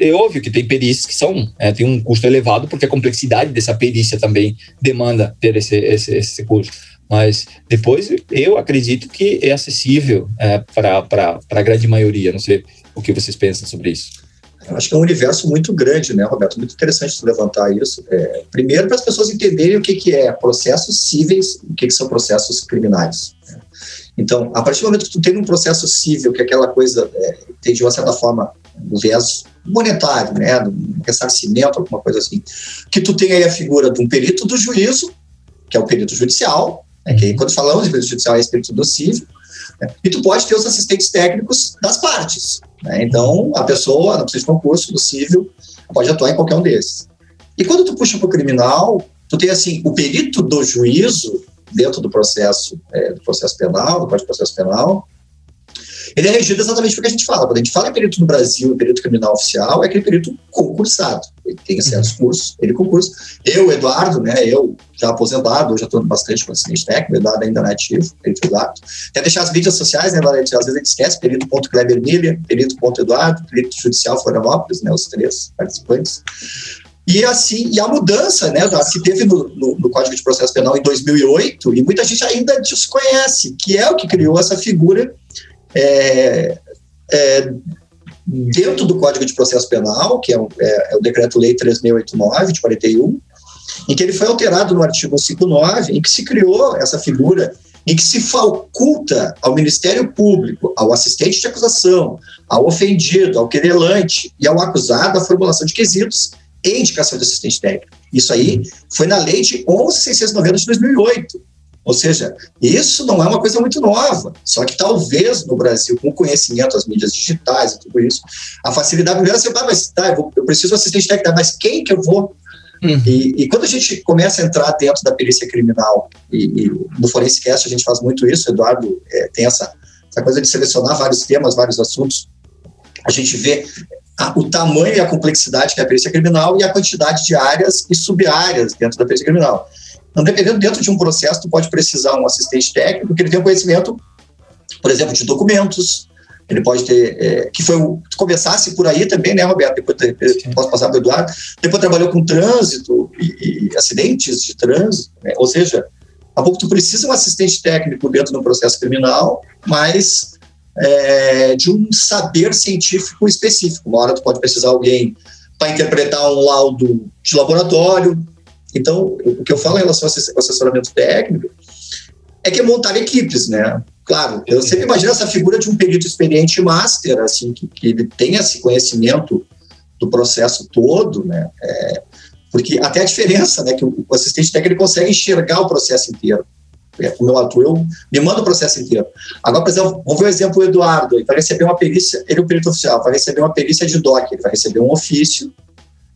é óbvio que tem perícias que são é, tem um custo elevado porque a complexidade dessa perícia também demanda ter esse, esse, esse custo. Mas depois eu acredito que é acessível é, para a grande maioria. Não sei o que vocês pensam sobre isso. Acho que é um universo muito grande, né, Roberto? Muito interessante levantar isso. É, primeiro, para as pessoas entenderem o que, que é processos cíveis e o que, que são processos criminais. Né? Então, a partir do momento que tu tem um processo civil, que é aquela coisa é, tem de uma certa forma um viés monetário, né, um ressarcimento, alguma coisa assim, que tu tem aí a figura de um perito do juízo, que é o perito judicial, né, que quando falamos de perito judicial é esse perito do civil, né, e tu pode ter os assistentes técnicos das partes, né? Então, a pessoa, não precisa de concurso, do civil, pode atuar em qualquer um desses. E quando tu puxa para o criminal, tu tem assim, o perito do juízo, dentro do processo, é, do processo penal, do Processo Penal, ele é regido exatamente porque a gente fala. Quando a gente fala em perito no Brasil, perito criminal oficial, é aquele perito concursado. Ele tem certos uhum. cursos, ele concursa. Eu, Eduardo, né, eu já aposentado, hoje estou bastante com assistente técnico, Eduardo ainda não é ativo, perito Eduardo. Até deixar as mídias sociais, né, às vezes a gente esquece, perito.klebermilha, perito.eduardo, perito judicial Florianópolis, né, os três participantes. E assim, e a mudança, né, que teve no, no, no, Código de Processo Penal em 2008, e muita gente ainda desconhece, que é o que criou essa figura é, é, dentro do Código de Processo Penal, que é, o, é, é o Decreto-Lei 3.089, de 41, em que ele foi alterado no artigo 59, em que se criou essa figura em que se faculta ao Ministério Público, ao assistente de acusação, ao ofendido, ao querelante e ao acusado a formulação de quesitos e indicação de assistente técnico. Isso aí foi na lei de 11.690 de 2008. Ou seja, isso não é uma coisa muito nova, só que talvez no Brasil, com o conhecimento das mídias digitais e tudo isso, a facilidade primeiro é assim, ah, mas tá, eu, eu preciso de assistente técnico, mas quem que eu vou Uhum. E, e, quando a gente começa a entrar dentro da perícia criminal, e, e no Forensicast a gente faz muito isso, o Eduardo é, tem essa, essa coisa de selecionar vários temas, vários assuntos, a gente vê a, o tamanho e a complexidade que é a perícia criminal e a quantidade de áreas e subáreas dentro da perícia criminal. Então, dependendo dentro de um processo, tu pode precisar um assistente técnico que ele tenha um conhecimento por exemplo, de documentos, ele pode ter, é, que foi o, começasse por aí também, né, Roberto, depois posso passar para o Eduardo, depois trabalhou com trânsito e, e acidentes de trânsito, né? ou seja, a pouco tu precisa um assistente técnico dentro de um processo criminal, mas é, de um saber científico específico. Uma hora tu pode precisar alguém para interpretar um laudo de laboratório. Então, o que eu falo em relação ao assessoramento técnico é que é montar equipes, né? Claro, eu sempre imagino essa figura de um perito experiente master, assim, que, que ele tenha esse conhecimento do processo todo, né? É, porque até a diferença, né, que o, assistente técnico consegue enxergar o processo inteiro. É, o meu ator, eu me manda o processo inteiro. Agora, por exemplo, vamos ver o exemplo do Eduardo. Ele vai receber uma perícia, ele é o perito oficial, vai receber uma perícia de DOC, ele vai receber um ofício,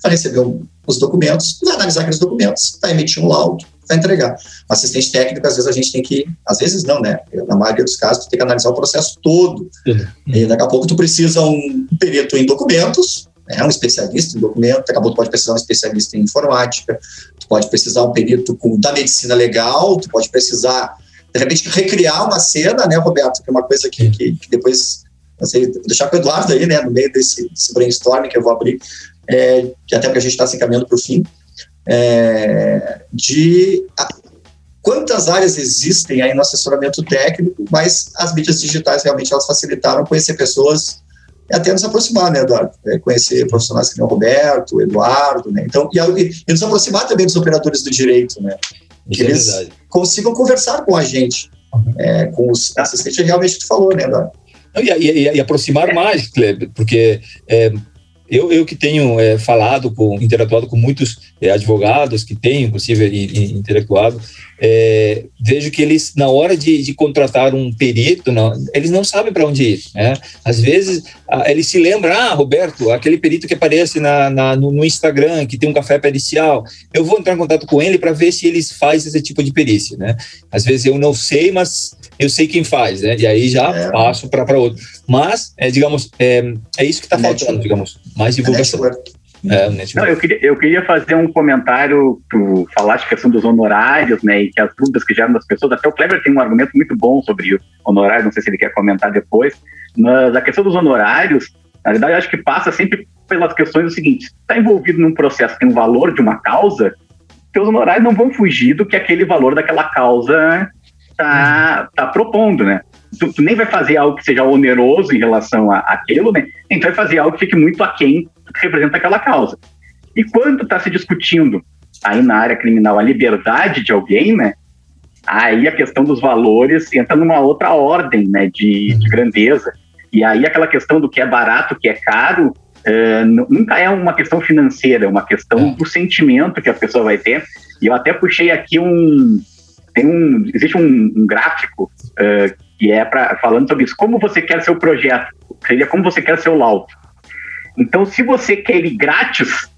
vai receber os documentos, vai analisar aqueles documentos, vai emitir um laudo, vai entregar. O assistente técnico, às vezes a gente tem que, às vezes não, né? Na maioria dos casos, tu tem que analisar o processo todo. Uhum. E daqui a pouco tu precisa um perito em documentos, né, um especialista em documento, daqui a pouco tu pode precisar um especialista em informática, tu pode precisar um perito com, da medicina legal, tu pode precisar, de repente, recriar uma cena, né, Roberto, que é uma coisa que, que, que depois, não sei, vou deixar com o Eduardo aí, né, no meio desse, desse brainstorming que eu vou abrir, é, até porque a gente está se encaminhando para o fim, é, de a, quantas áreas existem aí no assessoramento técnico, mas as mídias digitais realmente elas facilitaram conhecer pessoas e até nos aproximar, né, Eduardo? É, conhecer profissionais que nem o Roberto, o Eduardo, né? Então, e, e, nos aproximar também dos operadores do direito, né? Que é eles verdade. consigam conversar com a gente, uhum. é, com os assistentes, realmente tu falou, né, Eduardo? E, e, e, aproximar mais, Kleber, porque é, eu, eu que tenho é, falado, com, interatuado com muitos é, advogados que tenho, inclusive, interatuado, é, vejo que eles, na hora de, de contratar um perito, não, eles não sabem para onde ir. Né? Às vezes, a, eles se lembram, ah, Roberto, aquele perito que aparece na, na no, no, Instagram, que tem um café pericial, eu vou entrar em contato com ele para ver se eles fazem esse tipo de perícia. Né? Às vezes eu não sei, mas eu sei quem faz, né? E aí já é. passo para outro. Mas, é, digamos, é, é isso que está faltando, digamos, mais divulgação. É, Não, eu queria, eu queria fazer um comentário, tu falaste questão dos honorários, né, e que as dúvidas que geram das pessoas, até o Kleber tem um argumento muito bom sobre o honorário, não sei se ele quer comentar depois, mas a questão dos honorários, na verdade, eu acho que passa sempre pelas questões do seguinte, está envolvido num processo que tem um valor de uma causa, teus honorários não vão fugir do que aquele valor daquela causa tá, tá propondo, né? Tu, tu, nem vai fazer algo que seja oneroso em relação a, aquilo, né? Nem tu vai fazer algo que fique muito aquém do que representa aquela causa. E quando está se discutindo aí na área criminal a liberdade de alguém, né? Aí a questão dos valores entra numa outra ordem, né? De, de grandeza. E aí aquela questão do que é barato, que é caro, uh, nunca é uma questão financeira, é uma questão é. do sentimento que a pessoa vai ter. E eu até puxei aqui um, tem um, existe um, um gráfico uh, que é para falando sobre isso. Como você quer seu projeto? Seria como você quer seu laudo. Então, se você quer ele grátis,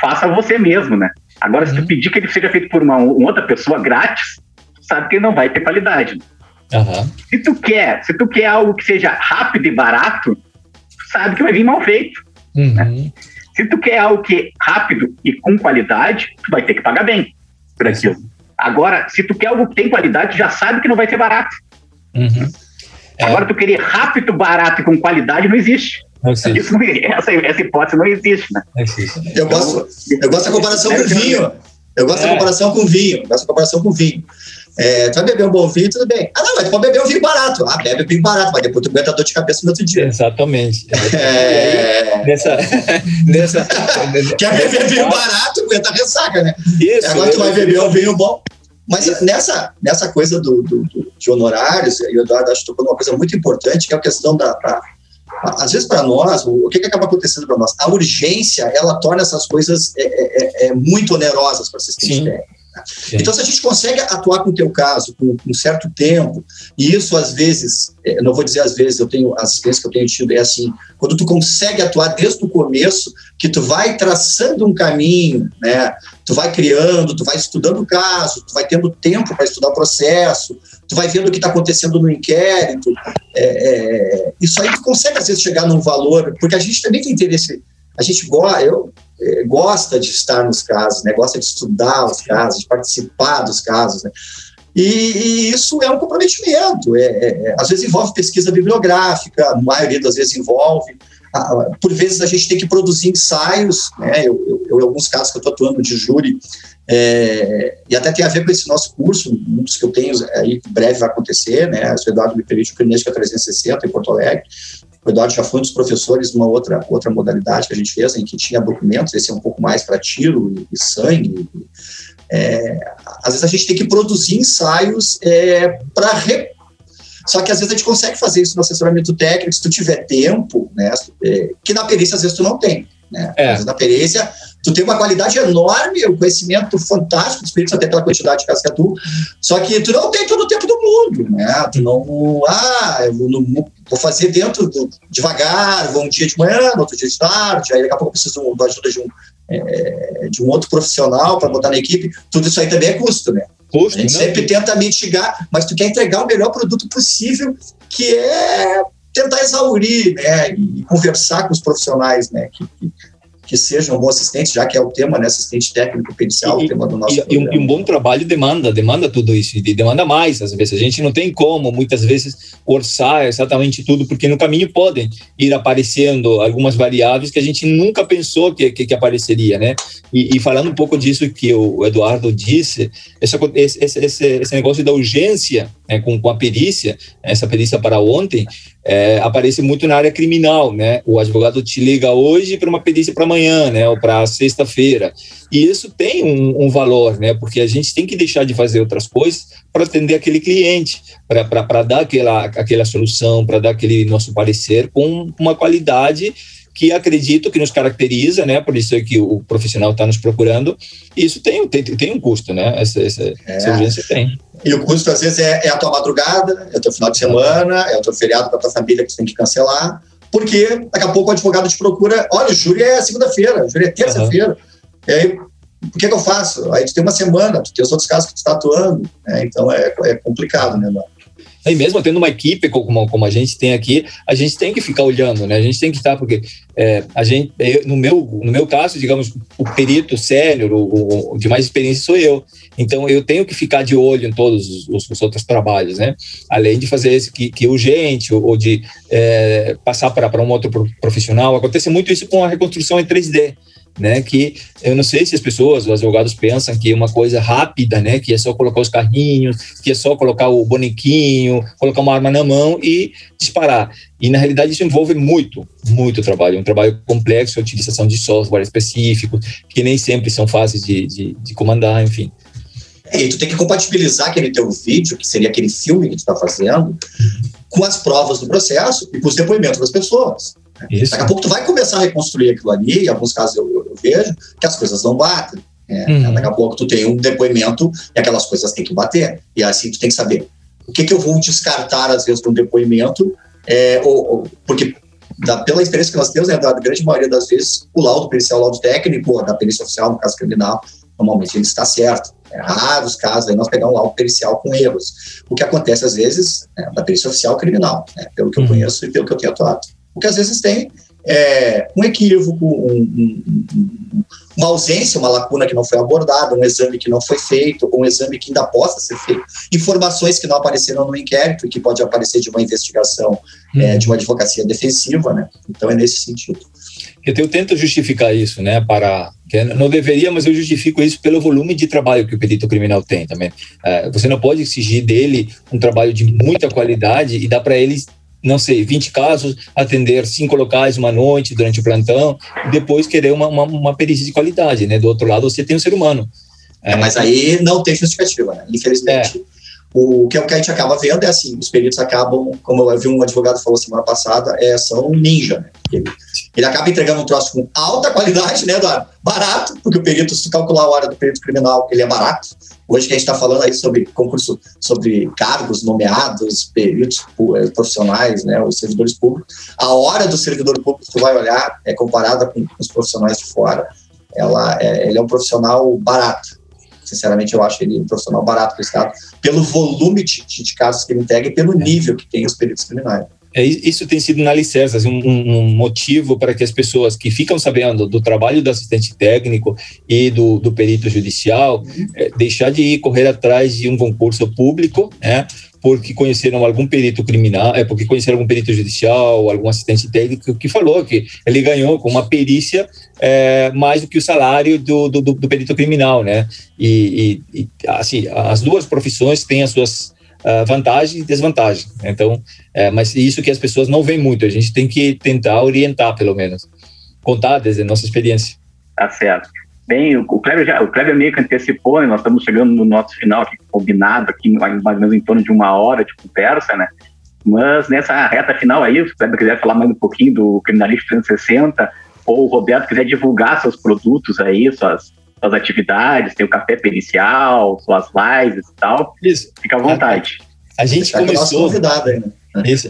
faça você mesmo, né? Agora, uhum. se tu uhum. pedir que ele seja feito por uma, uma outra pessoa grátis, sabe que não vai ter qualidade. Uhum. Se tu quer, se tu quer algo que seja rápido e barato, sabe que vai vir mal feito. Uhum. Né? Se tu quer algo que é rápido e com qualidade, tu vai ter que pagar bem por aquilo. Agora, se tu quer algo que tem qualidade, já sabe que não vai ser barato. Uhum. É. Agora, tu querer rápido, barato e com qualidade, não existe. Não existe. Isso, essa, essa hipótese não existe, né? Não existe. Eu, gosto, eu gosto da comparação com vinho. Eu gosto é. da comparação com vinho. Eu gosto da comparação com vinho. É, tu vai beber um bom vinho, tudo bem. Ah, não, mas tu pode beber um vinho barato. Ah, bebe um vinho barato, mas depois tu aguenta dor de cabeça no outro dia. Exatamente. É... Nessa, nessa, Quer beber vinho barato, aguenta ressaca, né? Isso, Agora tu vai beber um vinho bom. Mas nessa, nessa coisa do, do, do de honorários, e o Eduardo acho que tocou uma coisa muito importante, que é a questão da. da às vezes, para nós, o, que, que acaba acontecendo para nós? A urgência, ela torna essas coisas é, é, é, é muito onerosas para o assistente técnico. Sim. Então, se a gente consegue atuar com o teu caso com um certo tempo, e isso às vezes, é, não vou dizer às vezes, eu tenho as experiências que eu tenho tido é assim, quando tu consegue atuar desde o começo, que tu vai traçando um caminho, né? Tu vai criando, tu vai estudando o caso, tu vai tendo tempo para estudar o processo, tu vai vendo o que está acontecendo no inquérito. É, é, isso aí tu consegue às vezes chegar num valor, porque a gente também tem interesse. A gente gosta, eu é, gosta de estar nos casos, né? Gosta de estudar os casos, de participar dos casos, né? E, e, isso é um comprometimento. É, é, é às vezes envolve pesquisa bibliográfica, a maioria das vezes envolve. Por vezes a gente tem que produzir ensaios, né? eu, eu, eu em alguns casos que eu estou atuando de júri, é, e até tem a ver com esse nosso curso, um dos que eu tenho aí, que breve vai acontecer, né? O Eduardo me permite o Crinética 360 em Porto Alegre. O Eduardo já foi um dos professores de uma outra, outra modalidade que a gente fez, em que tinha documentos, esse é um pouco mais para tiro e, e sangue. É, às vezes a gente tem que produzir ensaios é, para re... Só que às vezes a gente consegue fazer isso no assessoramento técnico, se tu tiver tempo, né? É, que na perícia às vezes tu não tem. Né? É. Na perícia, tu tem uma qualidade enorme, um conhecimento fantástico dos peritos, até pela quantidade de casos que tu, só que tu não tem todo o tempo do mundo, né? Tu não, ah, eu vou, vou fazer dentro, do, devagar, vou um dia de manhã, outro dia de tarde, aí daqui a pouco eu preciso da ajuda de um, é, de um outro profissional para botar na equipe, tudo isso aí também é custo, né? Custo, a gente não. sempre tenta mitigar, mas tu quer entregar o melhor produto possível, que é tentar exaurir, né, e conversar com os profissionais, né, que, que que seja um bom assistente, já que é o tema, né, assistente técnico pericial, o tema do nosso e, e, um, bom trabalho demanda, demanda tudo isso, e demanda mais, às vezes. A gente não tem como, muitas vezes, orçar exatamente tudo, porque no caminho podem ir aparecendo algumas variáveis que a gente nunca pensou que, que, que apareceria, né? E, e, falando um pouco disso que o Eduardo disse, esse, esse, esse, esse negócio da urgência né, com, com a perícia, essa perícia para ontem, é, aparece muito na área criminal, né? O advogado te liga hoje para uma perícia para amanhã, né? Ou para sexta-feira. E isso tem um, um, valor, né? Porque a gente tem que deixar de fazer outras coisas para atender aquele cliente, para dar aquela, aquela solução, para dar aquele nosso parecer com uma qualidade que acredito que nos caracteriza, né? Por isso é que o profissional está nos procurando. E isso tem, tem, tem um custo, né? Essa, essa, é. essa urgência tem. E o custo, às vezes, é, é, a tua madrugada, é o teu final de semana, é o teu feriado com a tua família que você tem que cancelar, porque daqui a pouco o advogado te procura, olha, o júri é segunda-feira, o júri é terça-feira. Uhum. E aí, o que, que, eu faço? Aí tu tem uma semana, tu tem os outros casos que tu está atuando, né? então é, é complicado, né, mano? E mesmo tendo uma equipe como, como a gente tem aqui, a gente tem que ficar olhando, né? A gente tem que estar, porque é, a gente, eu, no, meu, no meu caso, digamos, o perito sênior, o, o, de mais experiência sou eu. Então, eu tenho que ficar de olho em todos os, os outros trabalhos, né? Além de fazer esse que, que é urgente, ou, ou de é, passar para um outro profissional. Acontece muito isso com a reconstrução em 3D né? Que eu não sei se as pessoas, os advogados pensam que é uma coisa rápida, né? Que é só colocar os carrinhos, que é só colocar o bonequinho, colocar uma arma na mão e disparar. E na realidade isso envolve muito, muito trabalho, um trabalho complexo, a utilização de software específicos que nem sempre são fáceis de, de, de comandar, enfim. É, e tu tem que compatibilizar aquele teu vídeo, que seria aquele filme que tu está fazendo, com as provas do processo e com os depoimentos das pessoas. Isso. Daqui a pouco tu vai começar a reconstruir aquilo ali, em alguns casos eu, eu, eu vejo que as coisas não batem. É, uhum. Daqui a pouco tu tem um depoimento e aquelas coisas têm que bater. E assim tu tem que saber o que, que eu vou descartar, às vezes, de um depoimento, é, ou, ou, porque da, pela experiência que nós temos, né, da grande maioria das vezes, o laudo pericial, o laudo técnico, da perícia oficial, no caso criminal, normalmente ele está certo. É raros casos aí nós pegamos um laudo pericial com erros. O que acontece, às vezes, é, da perícia oficial criminal, né, pelo que eu uhum. conheço e pelo que eu tenho atuado. Porque às vezes tem é, um equívoco, um, um, uma ausência, uma lacuna que não foi abordada, um exame que não foi feito, um exame que ainda possa ser feito, informações que não apareceram no inquérito e que pode aparecer de uma investigação, hum. é, de uma advocacia defensiva, né? Então é nesse sentido. Eu tento justificar isso, né, para não deveria, mas eu justifico isso pelo volume de trabalho que o perito criminal tem também. É, você não pode exigir dele um trabalho de muita qualidade e dar para ele não sei, 20 casos, atender cinco locais uma noite durante o plantão, e depois querer uma, uma, uma perícia de qualidade, né? Do outro lado, você tem o um ser humano. É, mas aí não tem justificativa, né? Infelizmente. É. O que, é o que a gente acaba vendo é assim, os peritos acabam, como eu vi um advogado falou semana passada, é, são ninja, né? Ele, ele acaba entregando um troço com alta qualidade, né, Eduardo? Barato, porque o perito, se calcular a hora do perito criminal, ele é barato. Hoje que a gente está falando aí sobre concurso, sobre cargos nomeados, peritos eh, profissionais, né, os servidores públicos, a hora do servidor público, tu vai olhar, é comparada com os profissionais de fora, ela é, ele é um profissional barato. Sinceramente, eu acho ele um profissional barato para o Estado, pelo volume de, de casos que ele entrega e pelo nível que tem os peritos criminais. É, isso tem sido um alicerce, assim, um, um, motivo para que as pessoas que ficam sabendo do trabalho do assistente técnico e do, do perito judicial é, deixar de ir correr atrás de um concurso público, né, porque conheceram algum perito criminal, é porque conheceram algum perito judicial, algum assistente técnico que falou que ele ganhou com uma perícia é, mais do que o salário do, do, do perito criminal, né? E, e, e, assim, as duas profissões têm as suas uh, vantagens e desvantagens. Então, é, mas isso que as pessoas não veem muito. A gente tem que tentar orientar, pelo menos, contar desde a nossa experiência. Tá certo. Bem, o Kleber, já, o Kleber meio que antecipou, né? nós estamos chegando no nosso final aqui, combinado aqui, mais ou menos em torno de uma hora de conversa, né? Mas nessa reta final aí, se o Kleber quiser falar mais um pouquinho do Criminalista 360, ou o Roberto quiser divulgar seus produtos aí, suas, suas atividades, tem o café pericial, suas lives e tal, Isso. fica à vontade. A, a gente começou... Né?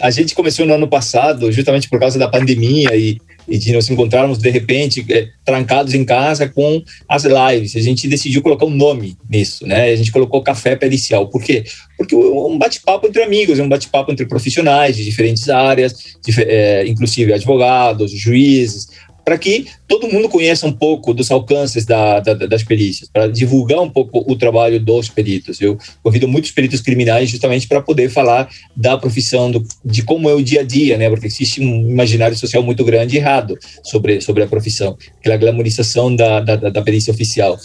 a gente começou no ano passado, justamente por causa da pandemia e e de nos encontrarmos de repente é, trancados em casa com as lives. A gente decidiu colocar um nome nisso, né? A gente colocou Café Pericial. Por quê? Porque é um bate-papo entre amigos, é um bate-papo entre profissionais de diferentes áreas, de, é, inclusive advogados, juízes, para que todo mundo conheça um pouco dos alcances da, da, das perícias, para divulgar um pouco o trabalho dos peritos. Eu convido muitos peritos criminais justamente para poder falar da profissão, do, de como é o dia a dia, né? Porque existe um imaginário social muito grande errado sobre, sobre a profissão, aquela glamorização da, da, da perícia oficial.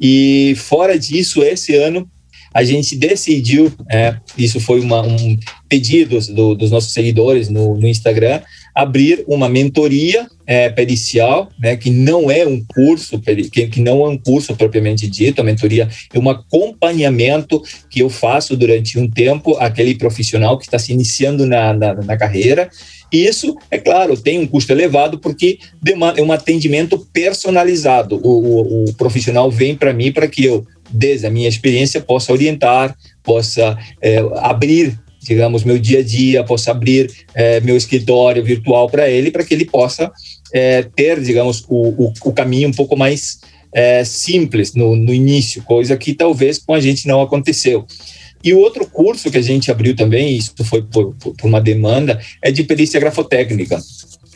E fora disso, esse ano a gente decidiu, é, isso foi uma, um pedido do, dos nossos seguidores no, no Instagram, abrir uma mentoria é, pericial, né, que não é um curso, que, que não é um curso propriamente dito, a mentoria é um acompanhamento que eu faço durante um tempo aquele profissional que está se iniciando na, na, na carreira. E isso, é claro, tem um custo elevado porque demanda, é um atendimento personalizado. O, o, o profissional vem para mim para que eu, desde a minha experiência, possa orientar, possa é, abrir digamos, meu dia a dia, possa abrir é, meu escritório virtual para ele, para que ele possa é, ter, digamos, o, o, o, caminho um pouco mais é, simples no, no início, coisa que talvez com a gente não aconteceu. E o outro curso que a gente abriu também, isso foi por, por uma demanda, é de perícia grafotécnica.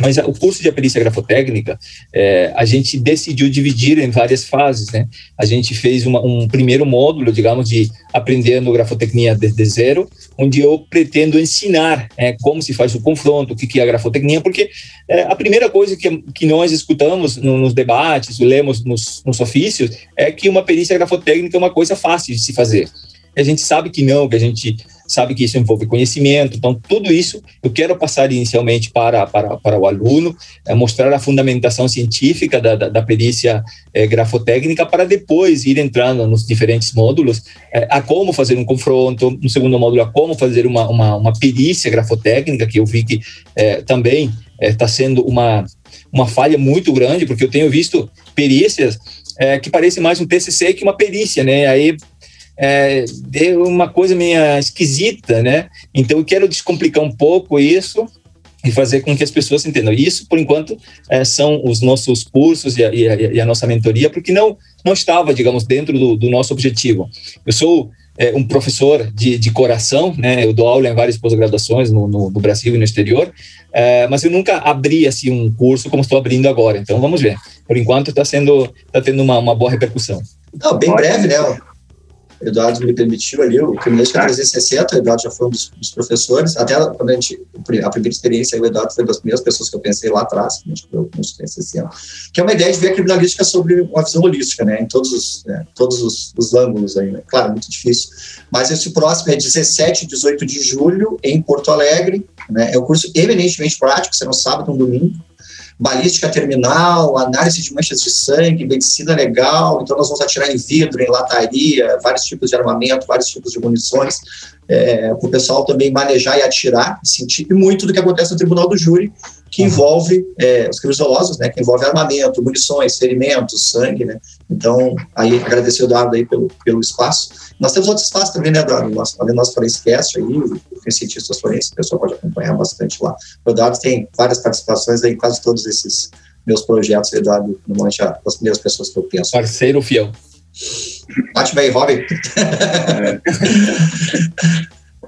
Mas o curso de perícia grafotécnica, é, a gente decidiu dividir em várias fases, né? A gente fez uma, um primeiro módulo, digamos, de aprendendo grafotecnia desde zero, onde eu pretendo ensinar é, como se faz o confronto, o que é a grafotecnia, porque é, a primeira coisa que, que nós escutamos no, nos debates, lemos nos, nos ofícios, é que uma perícia grafotécnica é uma coisa fácil de se fazer. A gente sabe que não, que a gente sabe que isso envolve conhecimento. Então, tudo isso eu quero passar inicialmente para, para, para o aluno, é, mostrar a fundamentação científica da, da, da perícia é, grafotécnica, para depois ir entrando nos diferentes módulos é, a como fazer um confronto, no segundo módulo, a como fazer uma, uma, uma perícia grafotécnica, que eu vi que é, também está é, sendo uma, uma falha muito grande, porque eu tenho visto perícias é, que parecem mais um TCC que uma perícia, né? Aí é, deu uma coisa meio esquisita, né? Então eu quero descomplicar um pouco isso e fazer com que as pessoas entendam. Isso, por enquanto, é, são os nossos cursos e a, e, a, e a, nossa mentoria, porque não não estava, digamos, dentro do, do nosso objetivo. Eu sou é, um professor de, de coração, né? Eu dou aula em várias pós-graduações no, no, no, Brasil e no exterior, é, mas eu nunca abri assim um curso como estou abrindo agora. Então vamos ver. Por enquanto está sendo, está tendo uma, uma boa repercussão. Não, bem breve, né? Eduardo me permitiu ali, o Criminalística 360, o Eduardo já foi um dos, dos, professores, até quando a gente, a primeira experiência, o Eduardo foi uma das primeiras pessoas que eu pensei lá atrás, a gente criou que é uma ideia de ver a criminalística sobre uma visão holística, né, em todos os, né, todos os, os ângulos aí, né? claro, muito difícil, mas esse próximo é 17 e 18 de julho, em Porto Alegre, né, é um curso eminentemente prático, você não sábado, um domingo, balística terminal, análise de manchas de sangue, medicina legal, então nós vamos atirar em vidro, em lataria, vários tipos de armamento, vários tipos de munições, é, para o pessoal também manejar e atirar, sentir, e muito do que acontece no tribunal do júri, que uhum. envolve é, os crimes dolosos, né, que envolve armamento, munições, ferimentos, sangue, né, então, aí, agradecer o Eduardo aí pelo, pelo espaço. Nós temos outros espaços também, né, Eduardo, nós, além do nosso Forencecast aí, tem cientistas forenses, o pessoal pode acompanhar bastante lá. O Eduardo tem várias participações aí em quase todos esses meus projetos, o Eduardo, normalmente, é as primeiras pessoas que eu penso. Parceiro fiel. Bate bem, Robin.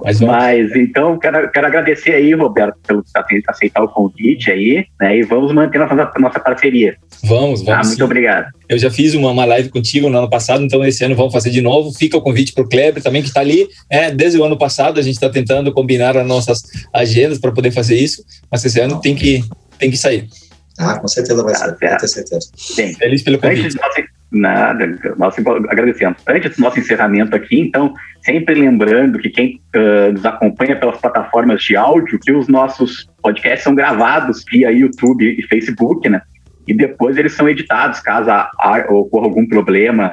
Mas, Mas, então, quero, quero agradecer aí, Roberto, pelo aceitar o convite aí, né? E vamos manter nossa, nossa parceria. Vamos, vamos. Ah, muito obrigado. Eu já fiz uma, uma live contigo no ano passado, então esse ano vamos fazer de novo. Fica o convite para o Kleber também, que está ali. É, desde o ano passado a gente está tentando combinar as nossas agendas para poder fazer isso, mas esse ano tem que, tem que sair. Ah, com certeza vai ser, vai ter certeza. Bem, Feliz pelo convite. Nada, nós agradecemos. Antes do nosso encerramento aqui, então, sempre lembrando que quem uh, nos acompanha pelas plataformas de áudio, que os nossos podcasts são gravados via YouTube e Facebook, né? E depois eles são editados caso ocorra algum problema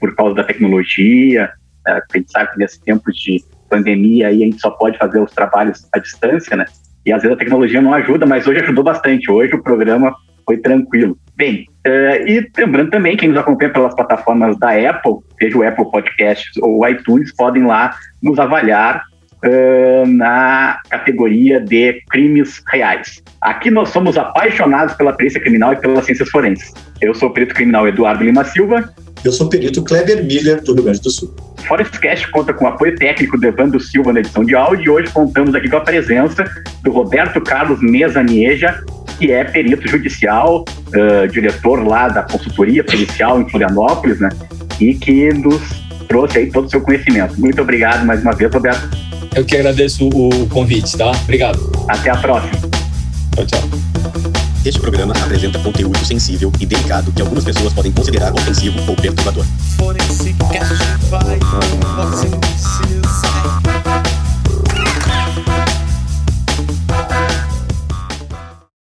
por causa da tecnologia. Uh, a gente sabe que nesses tempos de pandemia aí a gente só pode fazer os trabalhos à distância, né? E às vezes a tecnologia não ajuda, mas hoje ajudou bastante. Hoje o programa foi tranquilo. Bem, uh, e lembrando também, quem nos acompanha pelas plataformas da Apple, seja o Apple Podcasts ou o iTunes, podem lá nos avaliar uh, na categoria de crimes reais. Aqui nós somos apaixonados pela perícia criminal e pelas ciências forenses. Eu sou o perito criminal Eduardo Lima Silva. Eu sou o perito Kleber Miller, do Rio Grande do Sul. Forestcast conta com o apoio técnico do Evandro Silva na edição de áudio e hoje contamos aqui com a presença do Roberto Carlos Mesa Nieja, que é perito judicial, uh, diretor lá da consultoria policial em Florianópolis, né? E que nos trouxe aí todo o seu conhecimento. Muito obrigado mais uma vez, Roberto. Eu que agradeço o convite, tá? Obrigado. Até a próxima. Tchau, tchau. Este programa apresenta conteúdo sensível e delicado que algumas pessoas podem considerar ofensivo ou perturbador.